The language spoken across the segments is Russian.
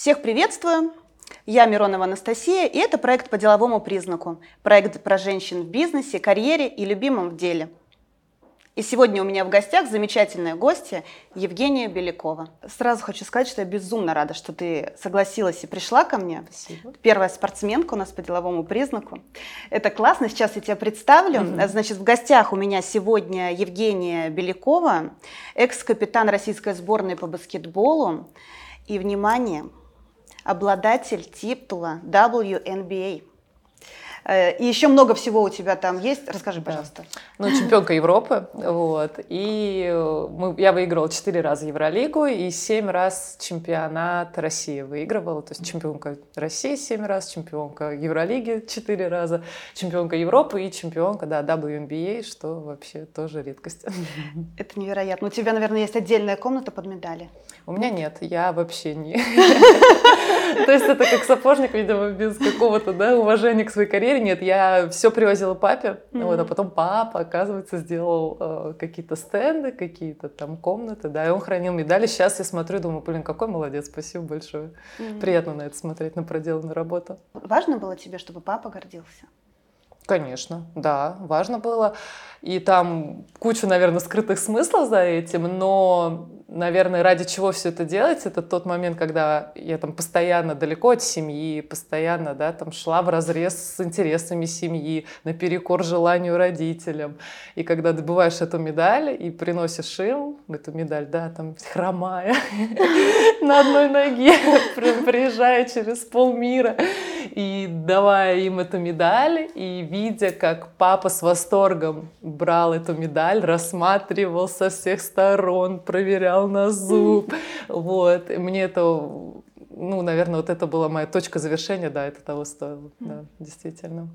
Всех приветствую! Я Миронова Анастасия, и это проект по деловому признаку. Проект про женщин в бизнесе, карьере и любимом в деле. И сегодня у меня в гостях замечательная гостья Евгения Белякова. Сразу хочу сказать, что я безумно рада, что ты согласилась и пришла ко мне. Спасибо. Первая спортсменка у нас по деловому признаку. Это классно, сейчас я тебя представлю. Мгм. Значит, в гостях у меня сегодня Евгения Белякова, экс-капитан российской сборной по баскетболу. И, внимание, обладатель титула WNBA. И еще много всего у тебя там есть. Расскажи, Да. пожалуйста. Ну, чемпионка Европы, вот. И э, мы, я выигрывала 4 раза Евролигу и 7 раз чемпионат России выигрывала. То есть чемпионка России 7 раз, чемпионка Евролиги 4 раза, чемпионка Европы и чемпионка, да, WNBA, что вообще тоже редкость. Это невероятно. У тебя, наверное, есть отдельная комната под медали. У меня нет, я вообще не... То есть это как сапожник, видимо, без какого-то да, уважения к своей карьере. Нет, я все привозила папе, вот, а потом папа, оказывается, сделал э, какие-то стенды, какие-то там комнаты, да, и он хранил медали. Сейчас я смотрю, думаю, блин, какой молодец, спасибо большое. Приятно на это смотреть, на проделанную работу. Важно было тебе, чтобы папа гордился? Конечно, да, важно было. И там куча, наверное, скрытых смыслов за этим, но, наверное, ради чего все это делать, это тот момент, когда я там постоянно далеко от семьи, постоянно, да, там шла в разрез с интересами семьи, наперекор желанию родителям. И когда добываешь эту медаль и приносишь им эту медаль, да, там хромая на одной ноге, при- приезжая через полмира и давая им эту медаль, и видя, как папа с восторгом брал эту медаль, рассматривал со всех сторон, проверял на зуб. Вот. И мне это, ну, наверное, вот это была моя точка завершения, да, это того стоило, да, действительно.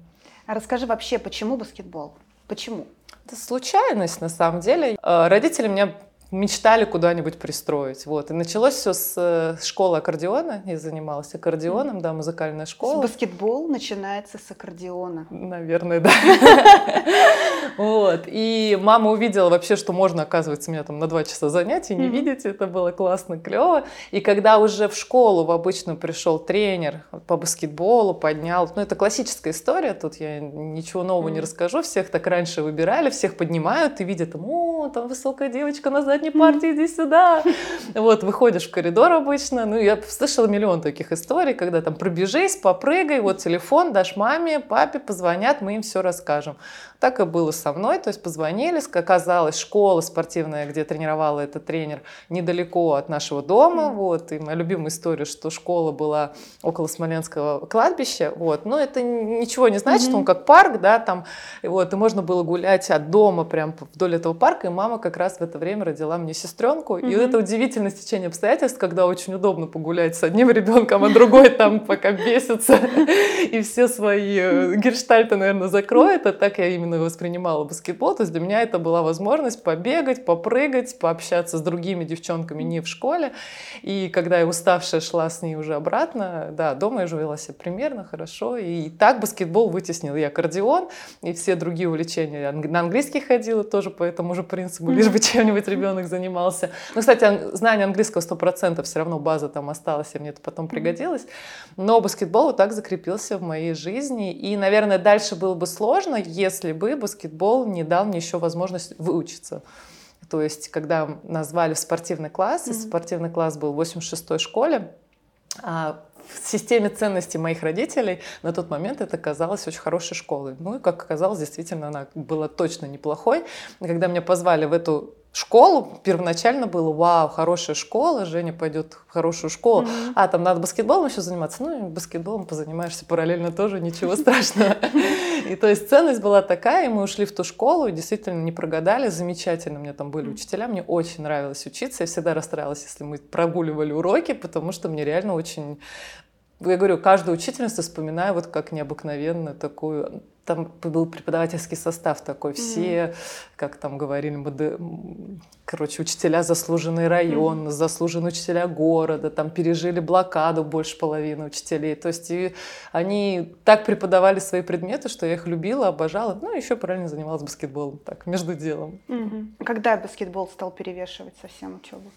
А расскажи вообще, почему баскетбол? Почему? Это случайность, на самом деле. Э, Родители меня мечтали куда-нибудь пристроить. Вот. И началось все с э, школы аккордеона. Я занималась аккордеоном, да, музыкальная школа. Баскетбол начинается с аккордеона. Наверное, да. Вот. И мама увидела вообще, что можно, оказывается, меня там на два часа занятий не видеть. Это было классно, клево. И когда уже в школу в обычную пришел тренер по баскетболу, поднял. Ну, это классическая история, тут я ничего нового не расскажу. Всех так раньше выбирали, всех поднимают, и видят, о, там высокая девочка на задней партии, иди сюда. Вот, выходишь в коридор обычно. Ну, я слышала миллион таких историй, когда там пробежись, попрыгай, вот телефон дашь маме, папе, позвонят, мы им все расскажем. Так и было со мной, то есть позвонили, оказалось, школа спортивная, где тренировала этот тренер, недалеко от нашего дома, Мгм. вот, и моя любимая история, что школа была около Смоленского кладбища, вот, но это ничего не значит, Мгм. он как парк, да, там, и вот, и можно было гулять от дома прям вдоль этого парка, и мама как раз в это время родила мне сестренку, и Мгм. это удивительное стечение обстоятельств, когда очень удобно погулять с одним ребенком, а другой там пока бесится, и все свои э, герштальты, наверное, закроет, а так я именно воспринимала баскетбол, то есть для меня это была возможность побегать, попрыгать, пообщаться с другими девчонками не в школе, и когда я уставшая шла с ней уже обратно, да, дома я же вела себя примерно хорошо, и так баскетбол вытеснил и аккордеон, и все другие увлечения. Я на английский ходила тоже по этому же принципу, лишь бы чем-нибудь ребенок занимался. Ну, кстати, ан- знание английского 100% все равно база там осталась, и мне это потом пригодилось. Но баскетбол вот так закрепился в моей жизни. И, наверное, дальше было бы сложно, если бы баскетбол не дал мне еще возможность выучиться. То есть, когда назвали в спортивный класс, и Мгм. спортивный класс был в 86-й школе, а, в системе ценностей моих родителей на тот момент это казалось очень хорошей школой. Ну и, как оказалось, действительно она была точно неплохой. Когда меня позвали в эту школу, первоначально было, вау, хорошая школа, Женя пойдет в хорошую школу. Мгм. А, там надо баскетболом еще заниматься. Ну, баскетболом позанимаешься параллельно тоже, ничего страшного. И то есть ценность была такая, и мы ушли в ту школу, и действительно не прогадали, замечательно. Меня там были учителя, мне очень нравилось учиться. Я всегда расстраивалась, если мы прогуливали уроки, потому что мне реально очень... Я говорю, каждую учительницу вспоминаю вот как необыкновенную такую там был преподавательский состав такой, все, как там говорили, моде- м, короче, учителя заслуженный район, заслуженные учителя города, там пережили блокаду больше половины учителей. То есть и они так преподавали свои предметы, что я их любила, обожала. Ну, еще параллельно занималась баскетболом, так, между делом. Мгм. Когда баскетбол стал перевешивать совсем учебу?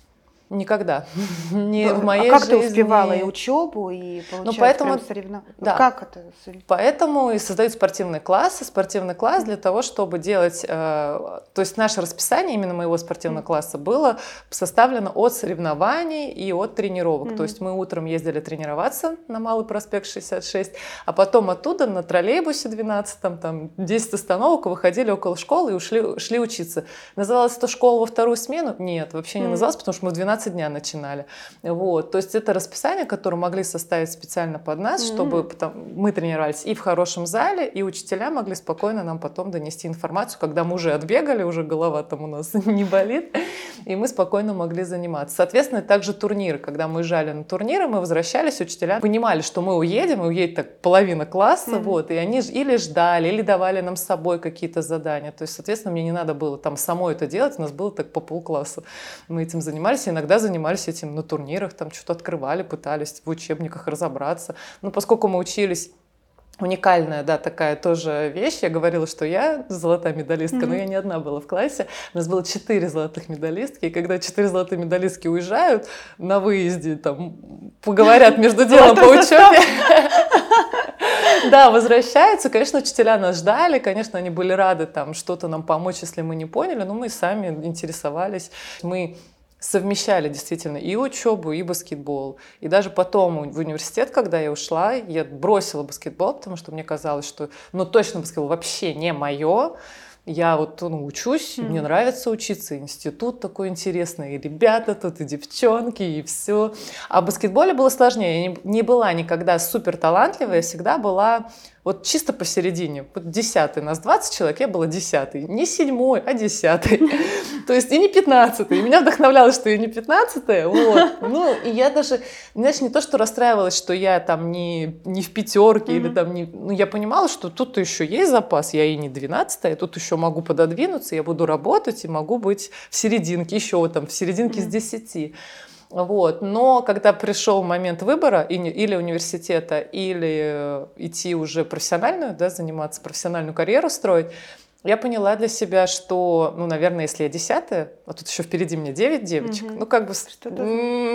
Никогда. Не в моей а как жизни. ты успевала и учебу, и получается ну, поэтому, соревнования? Да. как это? Поэтому и создают спортивные классы. Спортивный класс для того, чтобы делать... Э, то есть наше расписание именно моего спортивного класса было составлено от соревнований и от тренировок. Mm-hmm. То есть мы утром ездили тренироваться на Малый проспект 66, а потом оттуда на троллейбусе 12, там 10 остановок выходили около школы и ушли, шли учиться. Называлась это школа во вторую смену? Нет, вообще не mm-hmm. называлась, потому что мы в 12 12 дня начинали. Вот. То есть это расписание, которое могли составить специально под нас, mm-hmm. чтобы потом, мы тренировались и в хорошем зале, и учителя могли спокойно нам потом донести информацию, когда мы уже отбегали, уже голова там у нас не болит, и мы спокойно могли заниматься. Соответственно, также турниры. Когда мы уезжали на турниры, мы возвращались, учителя понимали, что мы уедем, и уедет так половина класса, mm-hmm. вот, и они или ждали, или давали нам с собой какие-то задания. То есть, соответственно, мне не надо было там самой это делать, у нас было так по полкласса. Мы этим занимались, иногда иногда занимались этим на турнирах, там что-то открывали, пытались в учебниках разобраться. Но поскольку мы учились уникальная, да, такая тоже вещь. Я говорила, что я золотая медалистка, mm-hmm. но я не одна была в классе. У нас было четыре золотых медалистки, и когда четыре золотые медалистки уезжают на выезде, там, поговорят между делом по учебе, да, возвращаются. Конечно, учителя нас ждали, конечно, они были рады там что-то нам помочь, если мы не поняли, но мы сами интересовались. Мы совмещали действительно и учебу, и баскетбол. И даже потом в университет, когда я ушла, я бросила баскетбол, потому что мне казалось, что ну точно баскетбол вообще не мое. Я вот ну, учусь, mm-hmm. мне нравится учиться, институт такой интересный, и ребята тут, и девчонки, и все. А в баскетболе было сложнее. Я не, не была никогда супер талантливая, я всегда была вот чисто посередине, вот десятый, нас 20 человек, я была десятый, не седьмой, а десятый, то есть и не пятнадцатый, меня вдохновляло, что я не пятнадцатая, вот, ну, и я даже, знаешь, не то, что расстраивалась, что я там не, не в пятерке или там не, ну, я понимала, что тут еще есть запас, я и не двенадцатая, тут еще могу пододвинуться, я буду работать и могу быть в серединке, еще там в серединке с десяти. Вот. Но когда пришел момент выбора или университета, или э, идти уже профессиональную, да, заниматься профессиональную карьеру строить, я поняла для себя, что, ну, наверное, если я десятая, а тут еще впереди мне девять девочек, угу. ну, как бы,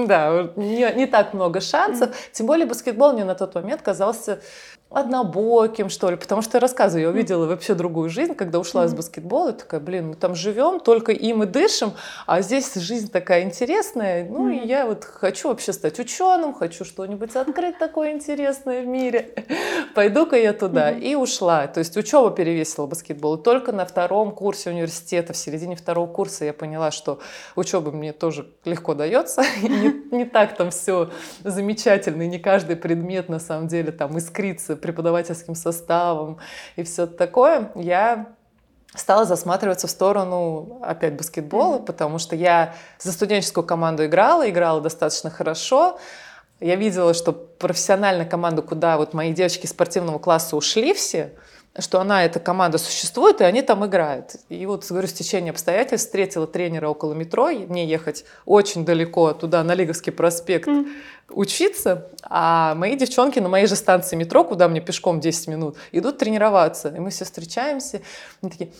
да, не, не так много шансов. Угу. Тем более баскетбол мне на тот момент казался однобоким, что ли, потому что я рассказываю, я увидела вообще другую жизнь, когда ушла mm-hmm. из баскетбола, и такая, блин, мы там живем, только им и дышим, а здесь жизнь такая интересная, ну mm-hmm. и я вот хочу вообще стать ученым, хочу что-нибудь открыть такое интересное в мире, пойду-ка я туда, mm-hmm. и ушла, то есть учеба перевесила баскетбол, и только на втором курсе университета, в середине второго курса я поняла, что учеба мне тоже легко дается, не, не так там все замечательно, и не каждый предмет на самом деле там искрится преподавательским составом и все такое, я стала засматриваться в сторону опять баскетбола, mm-hmm. потому что я за студенческую команду играла, играла достаточно хорошо. Я видела, что профессиональная команда, куда вот мои девочки спортивного класса ушли все, что она, эта команда существует, и они там играют. И вот, говорю, с течением обстоятельств встретила тренера около метро, мне ехать очень далеко туда, на Лиговский проспект, mm. учиться, а мои девчонки на моей же станции метро, куда мне пешком 10 минут, идут тренироваться. И мы все встречаемся, они такие,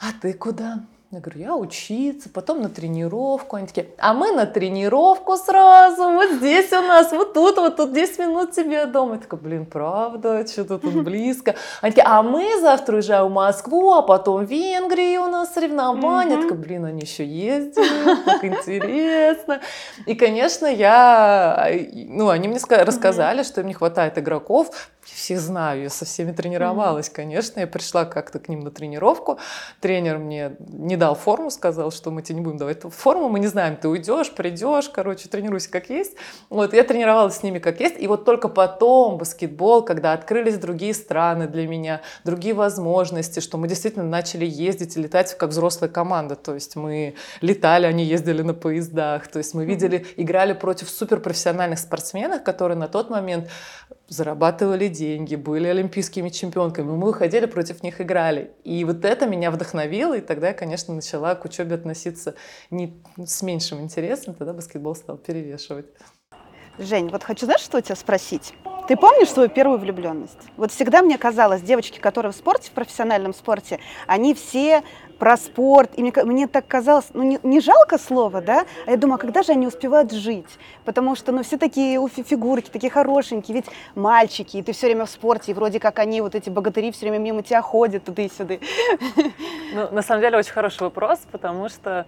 а ты куда? Я говорю, я учиться, потом на тренировку. Они такие, а мы на тренировку сразу, вот здесь у нас, вот тут, вот тут 10 минут тебе дома. Я такая, блин, правда, что-то тут близко. Они такие, а мы завтра уезжаем в Москву, а потом в Венгрии у нас соревнования. Я такая, блин, они еще ездили, как интересно. И, конечно, я, ну, они мне рассказали, что им не хватает игроков всех знаю, я со всеми тренировалась, mm-hmm. конечно. Я пришла как-то к ним на тренировку. Тренер мне не дал форму, сказал, что мы тебе не будем давать форму, мы не знаем, ты уйдешь, придешь, короче, тренируйся как есть. Вот, я тренировалась с ними как есть. И вот только потом баскетбол, когда открылись другие страны для меня, другие возможности, что мы действительно начали ездить и летать как взрослая команда. То есть мы летали, они ездили на поездах. То есть мы видели, играли против суперпрофессиональных спортсменов, которые на тот момент зарабатывали деньги, были олимпийскими чемпионками. Мы выходили против них, играли. И вот это меня вдохновило, и тогда я, конечно, начала к учебе относиться не с меньшим интересом, тогда баскетбол стал перевешивать. Жень, вот хочу, знаешь, что у тебя спросить? Ты помнишь свою первую влюбленность? Вот всегда мне казалось, девочки, которые в спорте, в профессиональном спорте, они все про спорт, и мне, мне так казалось, ну не, не жалко слово, да, а я думаю, а когда же они успевают жить? Потому что, ну все такие фигурки, такие хорошенькие, ведь мальчики, и ты все время в спорте, и вроде как они, вот эти богатыри, все время мимо тебя ходят туда и сюда. Ну, на самом деле очень хороший вопрос, потому что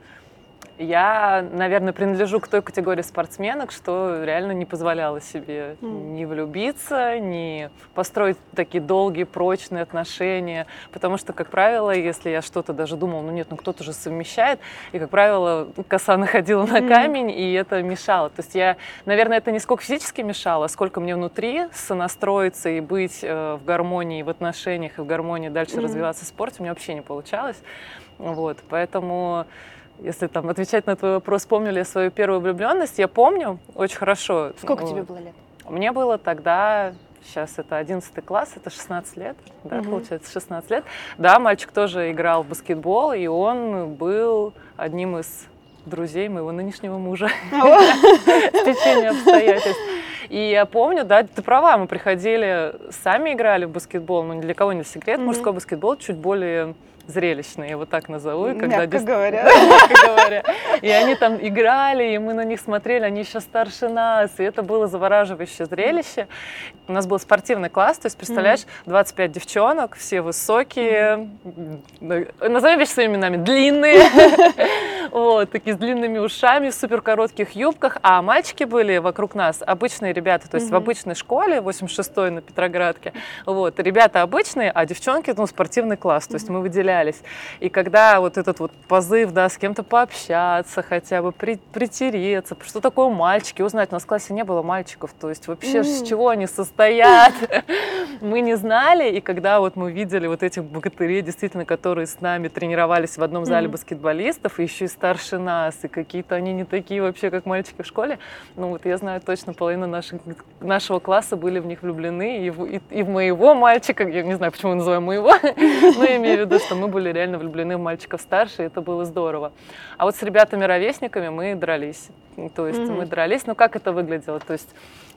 я, наверное, принадлежу к той категории спортсменок, что реально не позволяла себе mm. ни влюбиться, ни построить такие долгие, прочные отношения. Потому что, как правило, если я что-то даже думала, ну нет, ну кто-то же совмещает, и, как правило, коса находила на камень, mm. и это мешало. То есть я, наверное, это не сколько физически мешало, сколько мне внутри сонастроиться и быть э, в гармонии в отношениях, и в гармонии дальше mm. развиваться в спорте, у меня вообще не получалось. Вот, поэтому если там отвечать на твой вопрос, помню ли я свою первую влюбленность, я помню очень хорошо. Сколько тебе было лет? Мне было тогда, сейчас это 11 класс, это 16 лет, да, угу. получается 16 лет. Да, мальчик тоже играл в баскетбол, и он был одним из друзей моего нынешнего мужа. В течение обстоятельств. И я помню, да, ты права, мы приходили, сами играли в баскетбол, но ни для кого не секрет, мужской баскетбол чуть более зрелищные, я вот так назову. Когда мягко дис... говоря. мягко говоря. И они там играли, и мы на них смотрели, они еще старше нас, и это было завораживающее зрелище. У нас был спортивный класс, то есть, представляешь, 25 девчонок, все высокие, назовем вещи своими именами, длинные, вот, такие с длинными ушами, в супер коротких юбках, а мальчики были вокруг нас, обычные ребята, то есть в обычной школе, 86-й на Петроградке, вот, ребята обычные, а девчонки, ну, спортивный класс, то есть мы выделяли выделялись. И когда вот этот вот позыв, да, с кем-то пообщаться хотя бы, при, притереться, что такое мальчики, узнать, у нас в классе не было мальчиков, то есть вообще mm. с чего они состоят, мы не знали, и когда вот мы видели вот этих богатырей, действительно, которые с нами тренировались в одном зале баскетболистов, и еще и старше нас, и какие-то они не такие вообще, как мальчики в школе, ну вот я знаю точно, половина наших, нашего класса были в них влюблены, и в, и, и в моего мальчика, я не знаю, почему я называю моего, но имею в виду, что мы были реально влюблены в мальчиков старше, и это было здорово. А вот с ребятами-ровесниками мы дрались. То есть mm-hmm. мы дрались, ну как это выглядело? То есть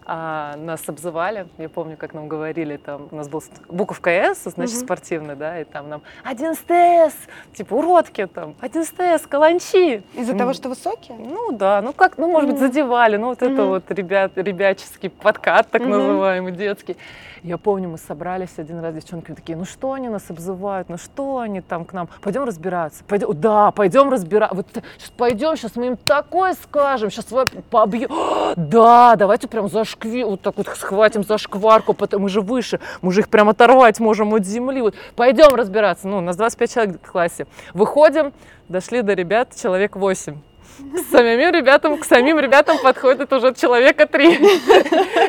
а, нас обзывали, я помню, как нам говорили, там у нас был буковка С, значит, mm-hmm. спортивный, да, и там нам 11 С, типа уродки там, 11 С, каланчи. Из-за mm. того, что высокие? Ну да, ну как, ну может mm-hmm. быть задевали, ну вот mm-hmm. это вот ребят, ребяческий подкат так mm-hmm. называемый, детский. Я помню, мы собрались один раз, девчонки такие, ну что они нас обзывают, ну что они там к нам, пойдем разбираться, пойдем, да, пойдем разбираться, вот сейчас пойдем, сейчас мы им такое скажем, сейчас побьем, да, давайте прям за шкви, вот так вот схватим за шкварку, потому мы же выше, мы же их прям оторвать можем от земли, вот, пойдем разбираться, ну, у нас 25 человек в классе, выходим, дошли до ребят, человек 8, к самим ребятам, к самим ребятам подходит уже человека три.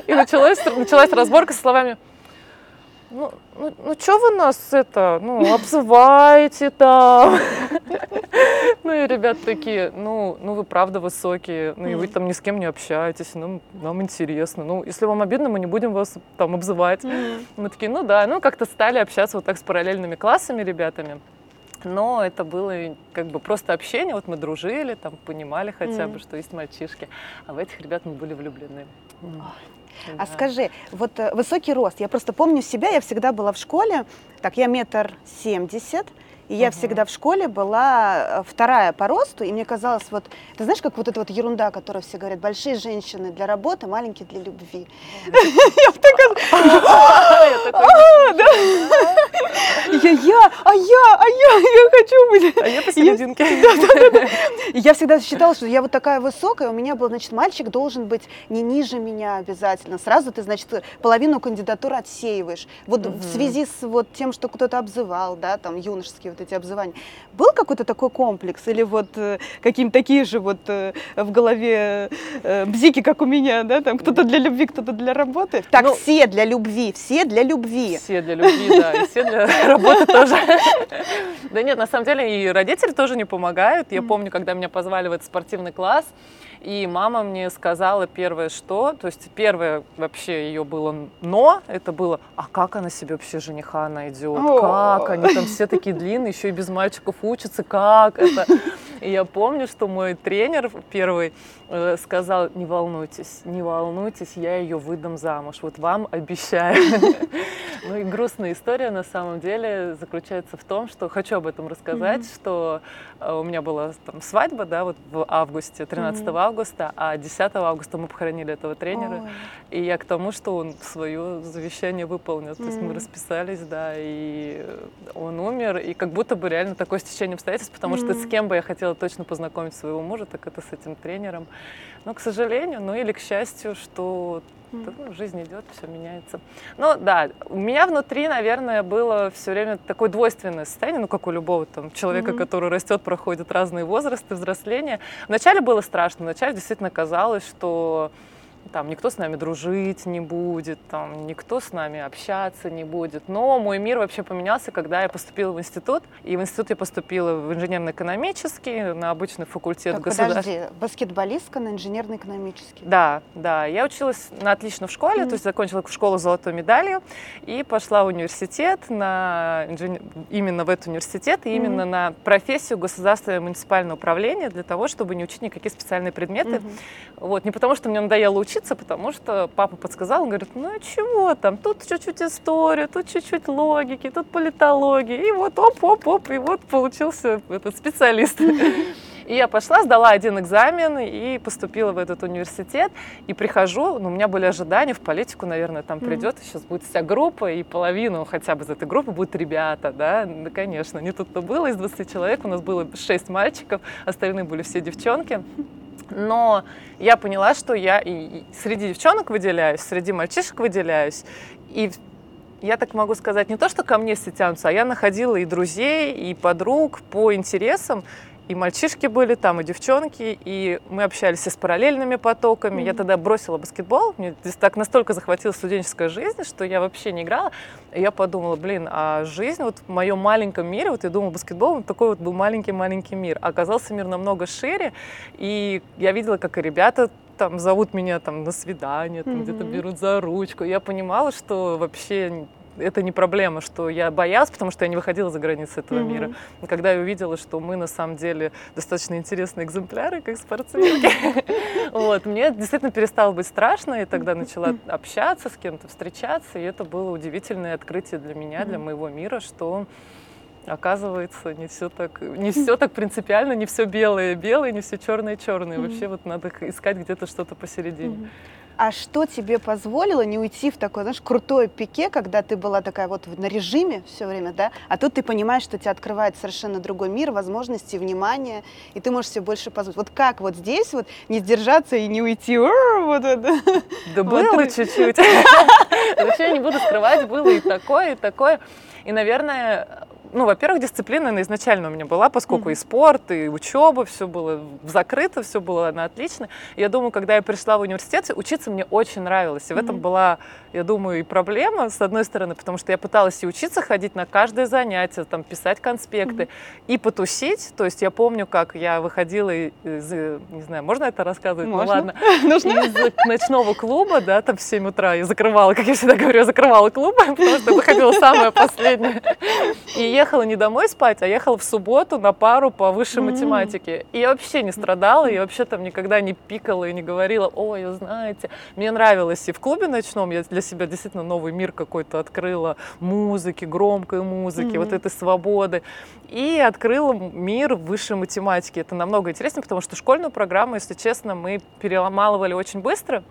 И началась, началась разборка со словами, ну, ну, ну что вы нас это, ну, обзываете там? Ну и ребят такие, ну, ну вы правда высокие, ну и вы там ни с кем не общаетесь, ну, нам интересно. Ну, если вам обидно, мы не будем вас там обзывать. Мы такие, ну да, ну как-то стали общаться вот так с параллельными классами ребятами но это было как бы просто общение, вот мы дружили, там понимали хотя mm. бы, что есть мальчишки, а в этих ребят мы были влюблены. Mm. А да. скажи, вот э, высокий рост, я просто помню себя, я всегда была в школе, так, я метр семьдесят, и я угу. всегда в школе была э, вторая по росту, и мне казалось, вот, ты знаешь, как вот эта вот ерунда, которую все говорят, большие женщины для работы, маленькие для любви. Я Я, я, а я, а я, я хочу быть. А я посерединке. Я всегда считала, что я вот такая высокая, у меня был, значит, мальчик должен быть не ниже меня обязательно. Сразу ты, значит, половину кандидатуры отсеиваешь. Вот в связи с вот тем, что кто-то обзывал, да, там, юношеские вот эти обзывания. Был какой-то такой комплекс или вот э, какие-то такие же вот э, в голове э, бзики, как у меня, да, там кто-то для любви, кто-то для работы? Так, ну, все для любви, все для любви. Все для любви, да, и все для работы тоже. Да нет, на самом деле и родители тоже не помогают. Я помню, когда меня позвали в этот спортивный класс, и мама мне сказала первое что, то есть первое вообще ее было но, это было, а как она себе вообще жениха найдет, как, они там все такие длинные, еще и без мальчиков учатся, как это. И я помню, что мой тренер первый э, сказал, не волнуйтесь, не волнуйтесь, я ее выдам замуж, вот вам обещаю. Ну и грустная история на самом деле заключается в том, что хочу об этом рассказать, что э, у меня была там свадьба, да, вот в августе, 13 августа, а 10 августа мы похоронили этого тренера. И я к тому, что он свое завещание выполнил. То есть мы расписались, да, и он умер. И как будто бы реально такое стечение обстоятельств, потому что с кем бы я хотела точно познакомить своего мужа, так это с этим тренером. Но, к сожалению, ну или к счастью, что ну, жизнь идет, все меняется. Ну да, у меня внутри, наверное, было все время такое двойственное состояние, ну как у любого там человека, mm-hmm. который растет, проходит разные возрасты, взросления. Вначале было страшно, вначале действительно казалось, что там никто с нами дружить не будет, там никто с нами общаться не будет. Но мой мир вообще поменялся, когда я поступила в институт. И в институт я поступила в инженерно-экономический, на обычный факультет так, государства. Подожди, баскетболистка на инженерно-экономический? Да, да. Я училась на отлично в школе, mm-hmm. то есть закончила школу с золотой медалью и пошла в университет на инженер... именно в этот университет и mm-hmm. именно на профессию государственное муниципальное управление для того, чтобы не учить никакие специальные предметы. Mm-hmm. Вот, не потому, что мне надоело учиться, учиться, потому что папа подсказал, он говорит, ну чего там, тут чуть-чуть история, тут чуть-чуть логики, тут политология, и вот оп-оп-оп, и вот получился этот специалист. И я пошла, сдала один экзамен и поступила в этот университет. И прихожу, ну, у меня были ожидания в политику, наверное, там придет, сейчас будет вся группа, и половину хотя бы из этой группы будут ребята, да, да конечно, не тут-то было, из 20 человек у нас было 6 мальчиков, остальные были все девчонки. Но я поняла, что я и среди девчонок выделяюсь, среди мальчишек выделяюсь. И я так могу сказать, не то, что ко мне все тянутся, а я находила и друзей, и подруг по интересам, и мальчишки были там, и девчонки, и мы общались и с параллельными потоками. Mm-hmm. Я тогда бросила баскетбол, мне здесь так настолько захватила студенческая жизнь, что я вообще не играла. И я подумала, блин, а жизнь вот в моем маленьком мире, вот я думала, баскетбол, вот такой вот был маленький-маленький мир. А оказался мир намного шире, и я видела, как и ребята там зовут меня там на свидание, там mm-hmm. где-то берут за ручку. Я понимала, что вообще это не проблема, что я боялась, потому что я не выходила за границы этого mm-hmm. мира. Но когда я увидела, что мы на самом деле достаточно интересные экземпляры, как спортсменки, вот, мне действительно перестало быть страшно, и тогда начала общаться с кем-то, встречаться, и это было удивительное открытие для меня, для моего мира, что оказывается, не все так, не все так принципиально, не все белое белое, не все черное черное. Вообще вот надо искать где-то что-то посередине. А что тебе позволило не уйти в такое, знаешь, крутое пике, когда ты была такая вот на режиме все время, да, а тут ты понимаешь, что тебя открывает совершенно другой мир, возможности, внимание, и ты можешь себе больше позволить. Вот как вот здесь вот не сдержаться и не уйти? Вот, вот. Да было чуть-чуть. Вообще не буду скрывать, было и такое, и такое. И, наверное, ну, во-первых, дисциплина она изначально у меня была, поскольку mm-hmm. и спорт, и учеба, все было закрыто, все было на отлично. Я думаю, когда я пришла в университет, учиться мне очень нравилось. И mm-hmm. в этом была, я думаю, и проблема, с одной стороны, потому что я пыталась и учиться ходить на каждое занятие, там, писать конспекты mm-hmm. и потусить. То есть я помню, как я выходила из, не знаю, можно это рассказывать? Можно. Ну ладно. Нужно. Из ночного клуба, да, там в 7 утра я закрывала, как я всегда говорю, я закрывала клуб, потому что выходила самое последнее. И ехала не домой спать, а ехала в субботу на пару по высшей mm-hmm. математике. И я вообще не страдала, я вообще там никогда не пикала и не говорила, ой, знаете, мне нравилось и в клубе ночном, я для себя действительно новый мир какой-то открыла, музыки, громкой музыки, mm-hmm. вот этой свободы. И открыла мир высшей математики. Это намного интереснее, потому что школьную программу, если честно, мы переломалывали очень быстро.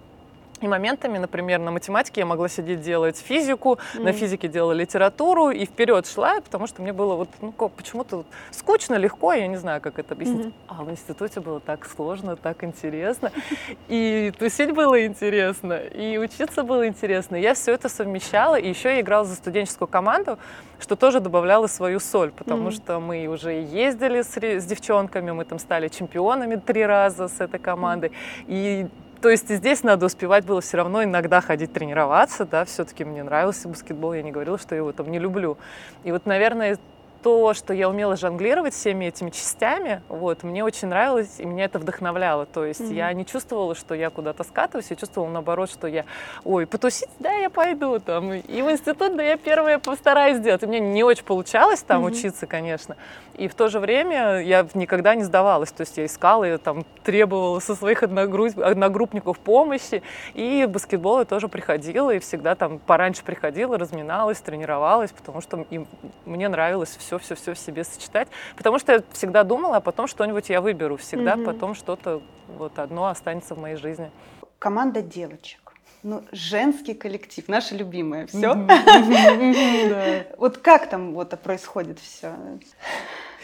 И моментами, например, на математике я могла сидеть делать физику, mm. на физике делала литературу и вперед шла, потому что мне было вот ну, почему-то скучно, легко, я не знаю, как это объяснить. Mm-hmm. А в институте было так сложно, так интересно. И тусить было интересно, и учиться было интересно. Я все это совмещала, и еще я играла за студенческую команду, что тоже добавляло свою соль, потому mm-hmm. что мы уже ездили с, с девчонками, мы там стали чемпионами три раза с этой командой. И то есть здесь надо успевать было все равно иногда ходить тренироваться, да, все-таки мне нравился баскетбол, я не говорила, что я его там не люблю. И вот, наверное, то, что я умела жонглировать всеми этими частями, вот, мне очень нравилось, и меня это вдохновляло. То есть mm-hmm. я не чувствовала, что я куда-то скатываюсь, я чувствовала наоборот, что я, ой, потусить, да, я пойду там, и в институт, да, я первая постараюсь сделать. И мне не очень получалось там mm-hmm. учиться, конечно. И в то же время я никогда не сдавалась, то есть я искала, я там требовала со своих одногруп... одногруппников помощи, и в баскетбол я тоже приходила, и всегда там пораньше приходила, разминалась, тренировалась, потому что им, мне нравилось все-все-все в себе сочетать, потому что я всегда думала, а потом что-нибудь я выберу, всегда mm-hmm. потом что-то вот одно останется в моей жизни. Команда девочек. Ну, женский коллектив, наше любимое. Все. Вот как там вот происходит все?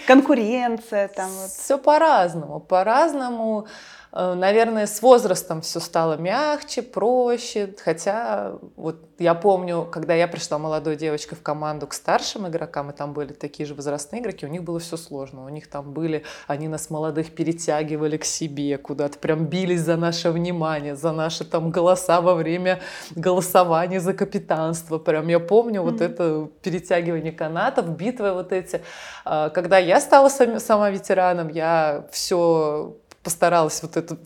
Конкуренция там. Все по-разному. По-разному. Э, наверное, с возрастом все стало мягче, проще. Хотя вот я помню, когда я пришла молодой девочкой в команду к старшим игрокам, и там были такие же возрастные игроки, у них было все сложно. У них там были, они нас молодых перетягивали к себе куда-то, прям бились за наше внимание, за наши там голоса во время голосования за капитанство. Прям я помню mm-hmm. вот это перетягивание канатов, битвы вот эти. А, когда я стала сама ветераном, я все постаралась вот этот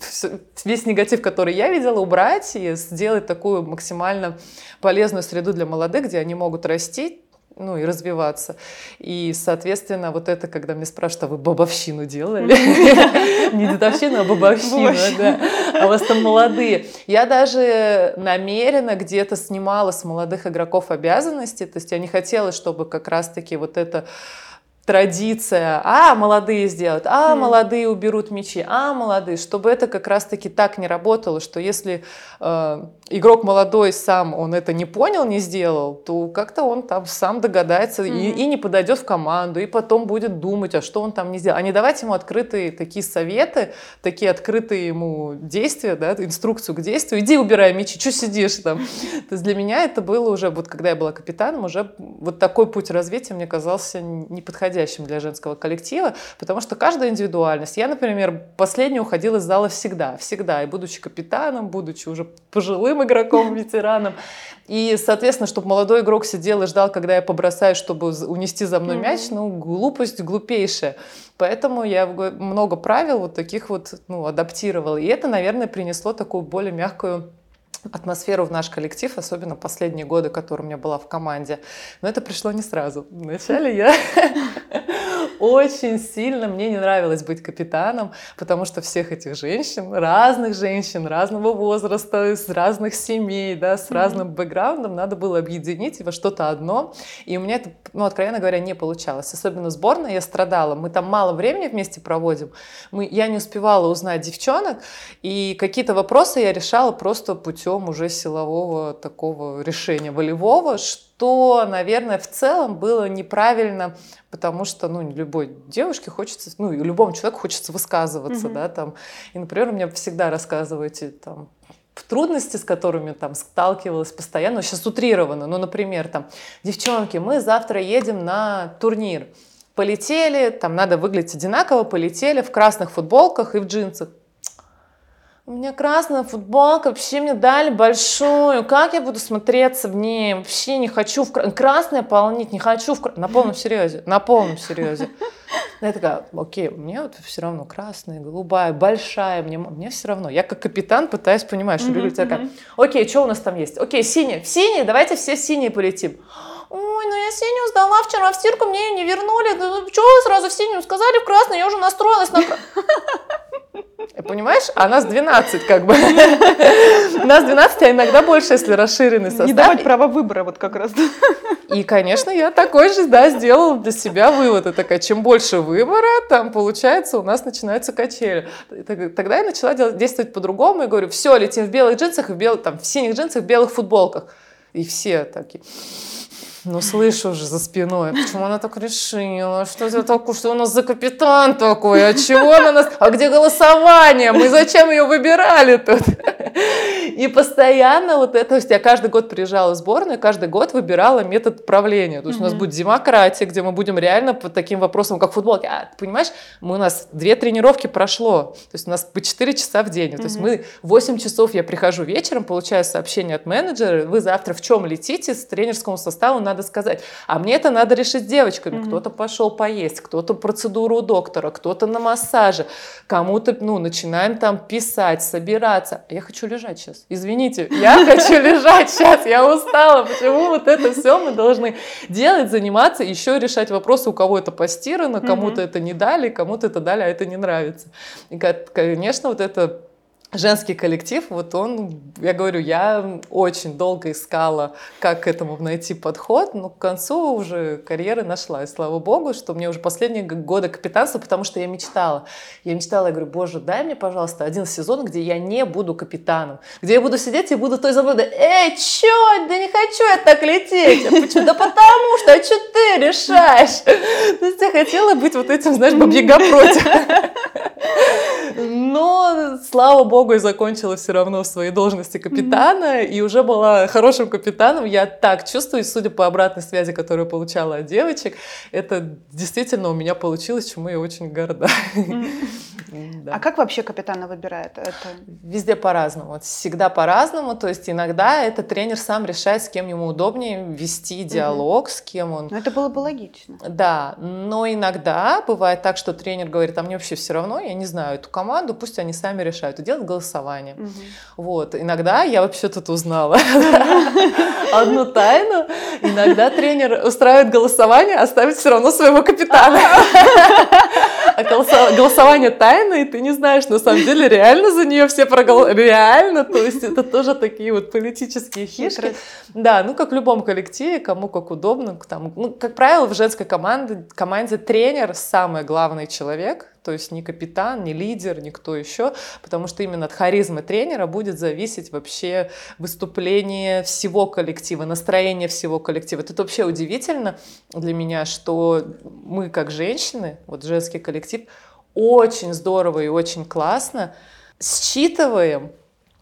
весь негатив, который я видела, убрать и сделать такую максимально полезную среду для молодых, где они могут расти, ну и развиваться. И, соответственно, вот это, когда мне спрашивают, а вы бабовщину делали? Не дедовщину, а бабовщину, да. А у вас там молодые. Я даже намеренно где-то снимала с молодых игроков обязанности, то есть я не хотела, чтобы как раз-таки вот это традиция, а молодые сделают, а mm. молодые уберут мечи, а молодые, чтобы это как раз-таки так не работало, что если э, игрок молодой сам, он это не понял, не сделал, то как-то он там сам догадается mm-hmm. и, и не подойдет в команду, и потом будет думать, а что он там не сделал. А не давать ему открытые такие советы, такие открытые ему действия, да, инструкцию к действию. Иди убирай мячи, что сидишь там. То есть для меня это было уже, вот когда я была капитаном, уже вот такой путь развития мне казался неподходящим для женского коллектива, потому что каждая индивидуальность. Я, например, последняя уходила из зала всегда, всегда, и будучи капитаном, будучи уже пожилым, игроком, ветераном. И, соответственно, чтобы молодой игрок сидел и ждал, когда я побросаю, чтобы унести за мной мяч, ну, глупость глупейшая. Поэтому я много правил вот таких вот ну, адаптировала. И это, наверное, принесло такую более мягкую атмосферу в наш коллектив, особенно последние годы, которые у меня была в команде. Но это пришло не сразу. Вначале я очень сильно мне не нравилось быть капитаном, потому что всех этих женщин, разных женщин, разного возраста, из разных семей, да, с разным бэкграундом надо было объединить во что-то одно. И у меня это, ну, откровенно говоря, не получалось. Особенно сборная я страдала. Мы там мало времени вместе проводим. Мы, я не успевала узнать девчонок, и какие-то вопросы я решала просто путем уже силового такого решения волевого, что, наверное, в целом было неправильно, потому что, ну, любой девушке хочется, ну, и любому человеку хочется высказываться, mm-hmm. да, там. И, например, мне всегда рассказываете, там, трудности, с которыми там сталкивалась постоянно, сейчас утрированно, ну, например, там, девчонки, мы завтра едем на турнир, полетели, там надо выглядеть одинаково, полетели в красных футболках и в джинсах. У меня красная футболка, вообще мне дали большую. Как я буду смотреться в ней? Вообще не хочу в красное полнить, не хочу в на полном серьезе, на полном серьезе. Я такая, окей, мне вот все равно красная, голубая, большая, мне, мне все равно. Я как капитан пытаюсь, понимаешь, mm-hmm, такая, окей, что у нас там есть? Окей, синий, в синий, давайте все синие полетим. Ой, ну я синюю сдала вчера в стирку, мне ее не вернули. Да, что сразу в синюю сказали, в красную, я уже настроилась на... Понимаешь? А нас 12 как бы. Нас 12, а иногда больше, если расширенный состав. Не давать право выбора вот как раз. И, конечно, я такой же, да, сделала для себя вывод. И такая, чем больше выбора, там, получается, у нас начинаются качели. Тогда я начала действовать по-другому и говорю, все, летим в белых джинсах, в, бел... там, в синих джинсах, в белых футболках. И все такие, ну, слышу уже за спиной, почему она так решила, что это такое, что у нас за капитан такой, а чего она нас, а где голосование, мы зачем ее выбирали тут? И постоянно вот это, то есть я каждый год приезжала в сборную, каждый год выбирала метод правления. То есть у нас будет демократия, где мы будем реально по таким вопросам, как футбол. А, понимаешь, мы, у нас две тренировки прошло, то есть у нас по 4 часа в день. То есть мы 8 часов я прихожу вечером, получаю сообщение от менеджера, вы завтра в чем летите, с тренерскому составу надо сказать. А мне это надо решить с девочками. Кто-то пошел поесть, кто-то процедуру у доктора, кто-то на массаже, кому-то, ну, начинаем там писать, собираться. Я хочу лежать сейчас. Извините, я хочу лежать сейчас, я устала. Почему вот это все мы должны делать, заниматься, еще решать вопросы, у кого это постирано, кому-то это не дали, кому-то это дали, а это не нравится. И, конечно, вот это женский коллектив, вот он, я говорю, я очень долго искала, как к этому найти подход, но к концу уже карьеры нашла, и слава богу, что мне уже последние годы капитанства, потому что я мечтала. Я мечтала, я говорю, боже, дай мне, пожалуйста, один сезон, где я не буду капитаном, где я буду сидеть и буду той забытой, эй, чё, да не хочу я так лететь, а почему? Да потому что, а что ты решаешь? То есть я хотела быть вот этим, знаешь, бабьяга против. Но, слава богу, и закончила все равно в своей должности капитана, mm-hmm. и уже была хорошим капитаном. Я так чувствую, судя по обратной связи, которую получала от девочек, это действительно у меня получилось, чему я очень горда. Mm-hmm. Да. А как вообще капитана выбирает? Это... Везде по-разному, всегда по-разному. То есть иногда это тренер сам решает, с кем ему удобнее вести диалог, mm-hmm. с кем он. Но это было бы логично. Да, но иногда бывает так, что тренер говорит, а мне вообще все равно, я не знаю эту команду, пусть они сами решают. И делают голосование. Угу. Вот. Иногда я вообще тут узнала одну тайну. Иногда тренер устраивает голосование, а ставит все равно своего капитана. А голосование тайное, и ты не знаешь, на самом деле, реально за нее все проголосовали. Реально, то есть это тоже такие вот политические фишки. Да, ну как в любом коллективе, кому как удобно. Там, ну, как правило, в женской команде, команде тренер самый главный человек, то есть не капитан, не лидер, никто еще, потому что именно от харизмы тренера будет зависеть вообще выступление всего коллектива, настроение всего коллектива. Это вообще удивительно для меня, что мы как женщины, вот женский коллектив, очень здорово и очень классно считываем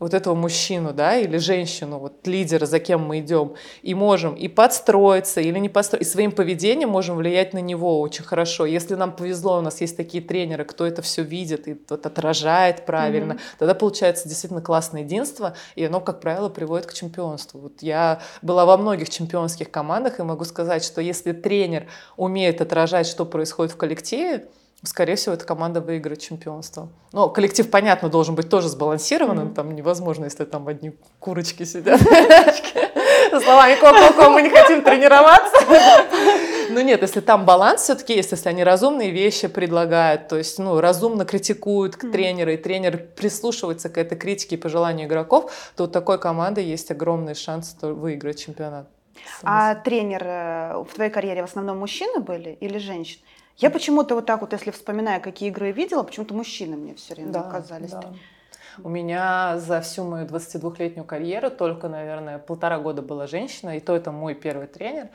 вот этого мужчину, да, или женщину, вот лидера, за кем мы идем, и можем и подстроиться, или не подстроиться, и своим поведением можем влиять на него очень хорошо. Если нам повезло, у нас есть такие тренеры, кто это все видит и вот отражает правильно, mm-hmm. тогда получается действительно классное единство, и оно, как правило, приводит к чемпионству. Вот я была во многих чемпионских командах, и могу сказать, что если тренер умеет отражать, что происходит в коллективе, скорее всего, эта команда выиграет чемпионство. Но коллектив, понятно, должен быть тоже сбалансированным. Mm-hmm. Там невозможно, если там одни курочки сидят. Словами ко-ко-ко, мы не хотим тренироваться. Ну нет, если там баланс все-таки есть, если они разумные вещи предлагают, то есть ну, разумно критикуют тренера, и тренер прислушивается к этой критике и пожеланию игроков, то у такой команды есть огромный шанс выиграть чемпионат. А тренер э, в твоей карьере в основном мужчины были или женщины? Я почему-то вот так вот, если вспоминаю, какие игры я видела, почему-то мужчины мне все время да, казались. Да. У меня за всю мою 22-летнюю карьеру только, наверное, полтора года была женщина, и то это мой первый тренер.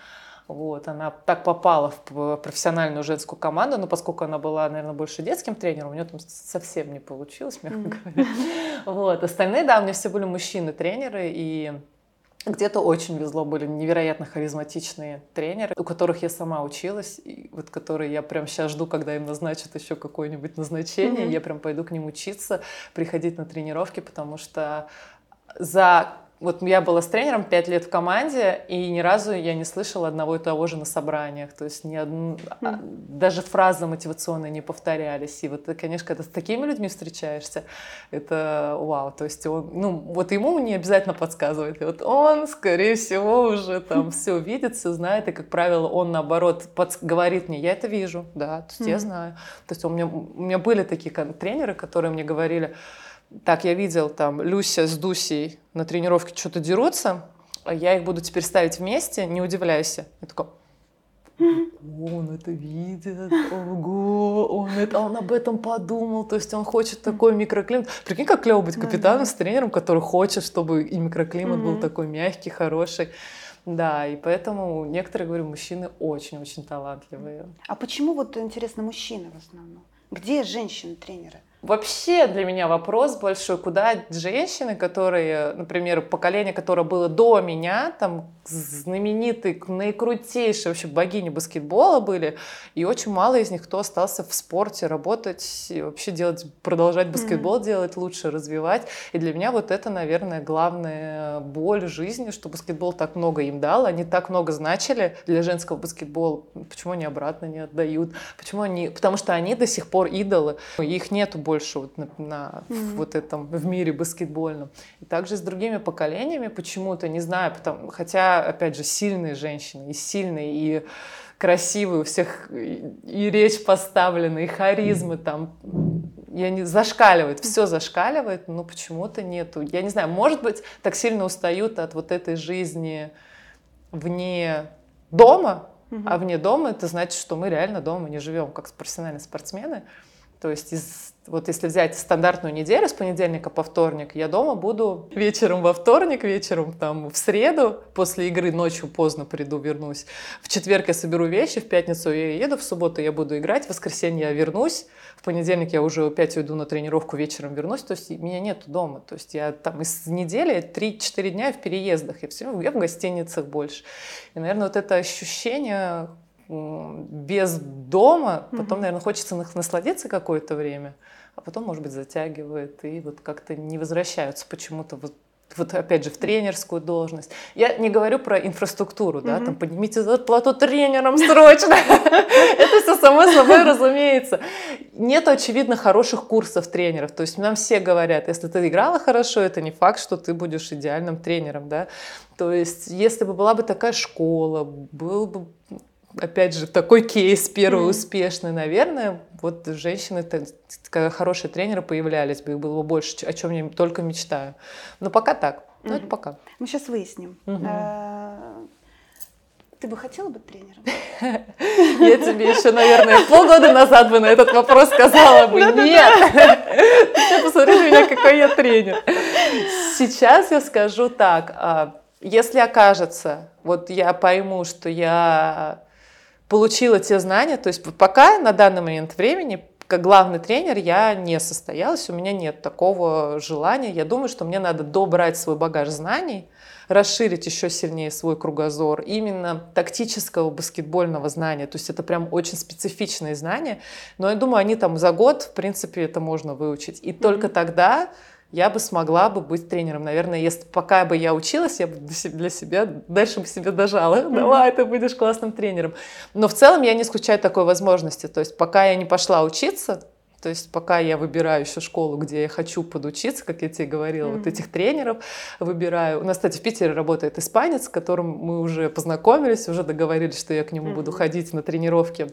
Вот, она так попала в профессиональную женскую команду, но поскольку она была, наверное, больше детским тренером, у нее там совсем не получилось, мягко mm-hmm. говоря. Вот, остальные, да, у меня все были мужчины-тренеры, и где-то очень везло, были невероятно харизматичные тренеры, у которых я сама училась, и вот которые я прям сейчас жду, когда им назначат еще какое-нибудь назначение, mm-hmm. я прям пойду к ним учиться, приходить на тренировки, потому что за вот я была с тренером пять лет в команде, и ни разу я не слышала одного и того же на собраниях. То есть ни одну, mm. даже фразы мотивационные не повторялись. И вот, конечно, когда с такими людьми встречаешься, это вау. То есть он, ну, вот ему не обязательно подсказывает. И вот он, скорее всего, уже там все видит, все знает. И, как правило, он, наоборот, подс- говорит мне, я это вижу, да, то есть mm. я знаю. То есть у меня, у меня были такие тренеры, которые мне говорили, так, я видел там Люся с Дусей на тренировке что-то дерутся, а я их буду теперь ставить вместе, не удивляйся. Я такой, он это видит, ого, он, это, он об этом подумал, то есть он хочет такой микроклимат. Прикинь, как клево быть капитаном с тренером, который хочет, чтобы и микроклимат был такой мягкий, хороший. Да, и поэтому некоторые, говорю, мужчины очень-очень талантливые. А почему вот интересно мужчины в основном? Где женщины-тренеры? Вообще для меня вопрос большой, куда женщины, которые, например, поколение, которое было до меня, там знаменитые, наикрутейшие вообще богини баскетбола были, и очень мало из них кто остался в спорте работать, и вообще делать, продолжать баскетбол mm-hmm. делать, лучше развивать. И для меня вот это, наверное, главная боль жизни, что баскетбол так много им дал, они так много значили для женского баскетбола. Почему они обратно не отдают? Почему они... Потому что они до сих пор идолы, их нету больше вот на, на mm-hmm. вот этом в мире баскетбольном. И также с другими поколениями почему-то, не знаю, потому, хотя, опять же, сильные женщины, и сильные, и красивые, у всех и речь поставлена, и харизмы там, я не зашкаливает, все зашкаливает, но почему-то нету. Я не знаю, может быть, так сильно устают от вот этой жизни вне дома, угу. а вне дома это значит, что мы реально дома не живем как профессиональные спортсмены. То есть из, вот если взять стандартную неделю с понедельника по вторник, я дома буду вечером во вторник, вечером там в среду, после игры ночью поздно приду, вернусь. В четверг я соберу вещи, в пятницу я еду, в субботу я буду играть, в воскресенье я вернусь, в понедельник я уже опять уйду на тренировку, вечером вернусь, то есть меня нету дома. То есть я там из недели 3-4 дня в переездах, я, все, я в гостиницах больше. И, наверное, вот это ощущение без дома, потом, угу. наверное, хочется насладиться какое-то время, а потом, может быть, затягивает и вот как-то не возвращаются почему-то вот вот опять же в тренерскую должность. Я не говорю про инфраструктуру, да, mm-hmm. там поднимите зарплату тренерам срочно. Это все само собой разумеется. Нет очевидно хороших курсов тренеров. То есть нам все говорят, если ты играла хорошо, это не факт, что ты будешь идеальным тренером, да. То есть если бы была бы такая школа, был бы опять же, такой кейс первый mm. успешный, наверное, вот женщины, когда хорошие тренеры появлялись бы, их было бы больше, о чем я только мечтаю. Но пока так. Ну, mm-hmm. это пока. Мы сейчас выясним. Mm-hmm. Ты бы хотела быть тренером? Я тебе еще, наверное, полгода назад бы на этот вопрос сказала бы нет. Ты посмотри на меня, какой я тренер. Сейчас я скажу так. А, если окажется, вот я пойму, что я получила те знания. То есть пока на данный момент времени как главный тренер я не состоялась, у меня нет такого желания. Я думаю, что мне надо добрать свой багаж знаний, расширить еще сильнее свой кругозор именно тактического баскетбольного знания. То есть это прям очень специфичные знания. Но я думаю, они там за год, в принципе, это можно выучить. И mm-hmm. только тогда я бы смогла бы быть тренером. Наверное, если пока бы я училась, я бы для себя дальше бы себе дожала. Давай, ты будешь классным тренером. Но в целом я не исключаю такой возможности. То есть пока я не пошла учиться, то есть пока я выбираю еще школу, где я хочу подучиться, как я тебе говорила, mm-hmm. вот этих тренеров выбираю. У нас, кстати, в Питере работает испанец, с которым мы уже познакомились, уже договорились, что я к нему mm-hmm. буду ходить на тренировки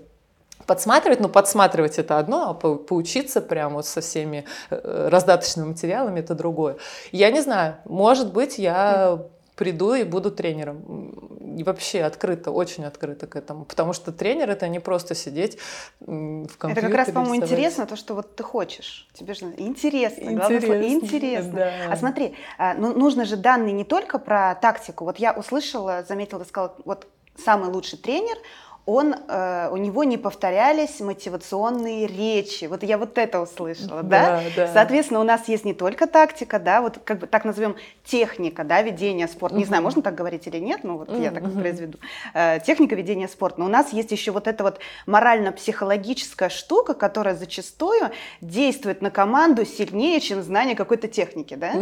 подсматривать, ну, подсматривать это одно, а по поучиться прямо вот со всеми э, раздаточными материалами это другое. Я не знаю, может быть, я приду и буду тренером. И вообще открыто, очень открыто к этому. Потому что тренер это не просто сидеть в компьютере. Это как раз, по-моему, интересно, то, что вот ты хочешь. Тебе же интересно. Интересно. Главное слово интересно. Да. А смотри, а, ну, нужно же данные не только про тактику. Вот я услышала, заметила, сказала, вот самый лучший тренер – он, э, у него не повторялись мотивационные речи. Вот я вот это услышала, да, да? да? Соответственно, у нас есть не только тактика, да, вот как бы так назовем техника, да, ведения спорта. Не знаю, можно так говорить или нет, но вот я так произведу. Э, техника ведения спорта. Но у нас есть еще вот эта вот морально-психологическая штука, которая зачастую действует на команду сильнее, чем знание какой-то техники, да?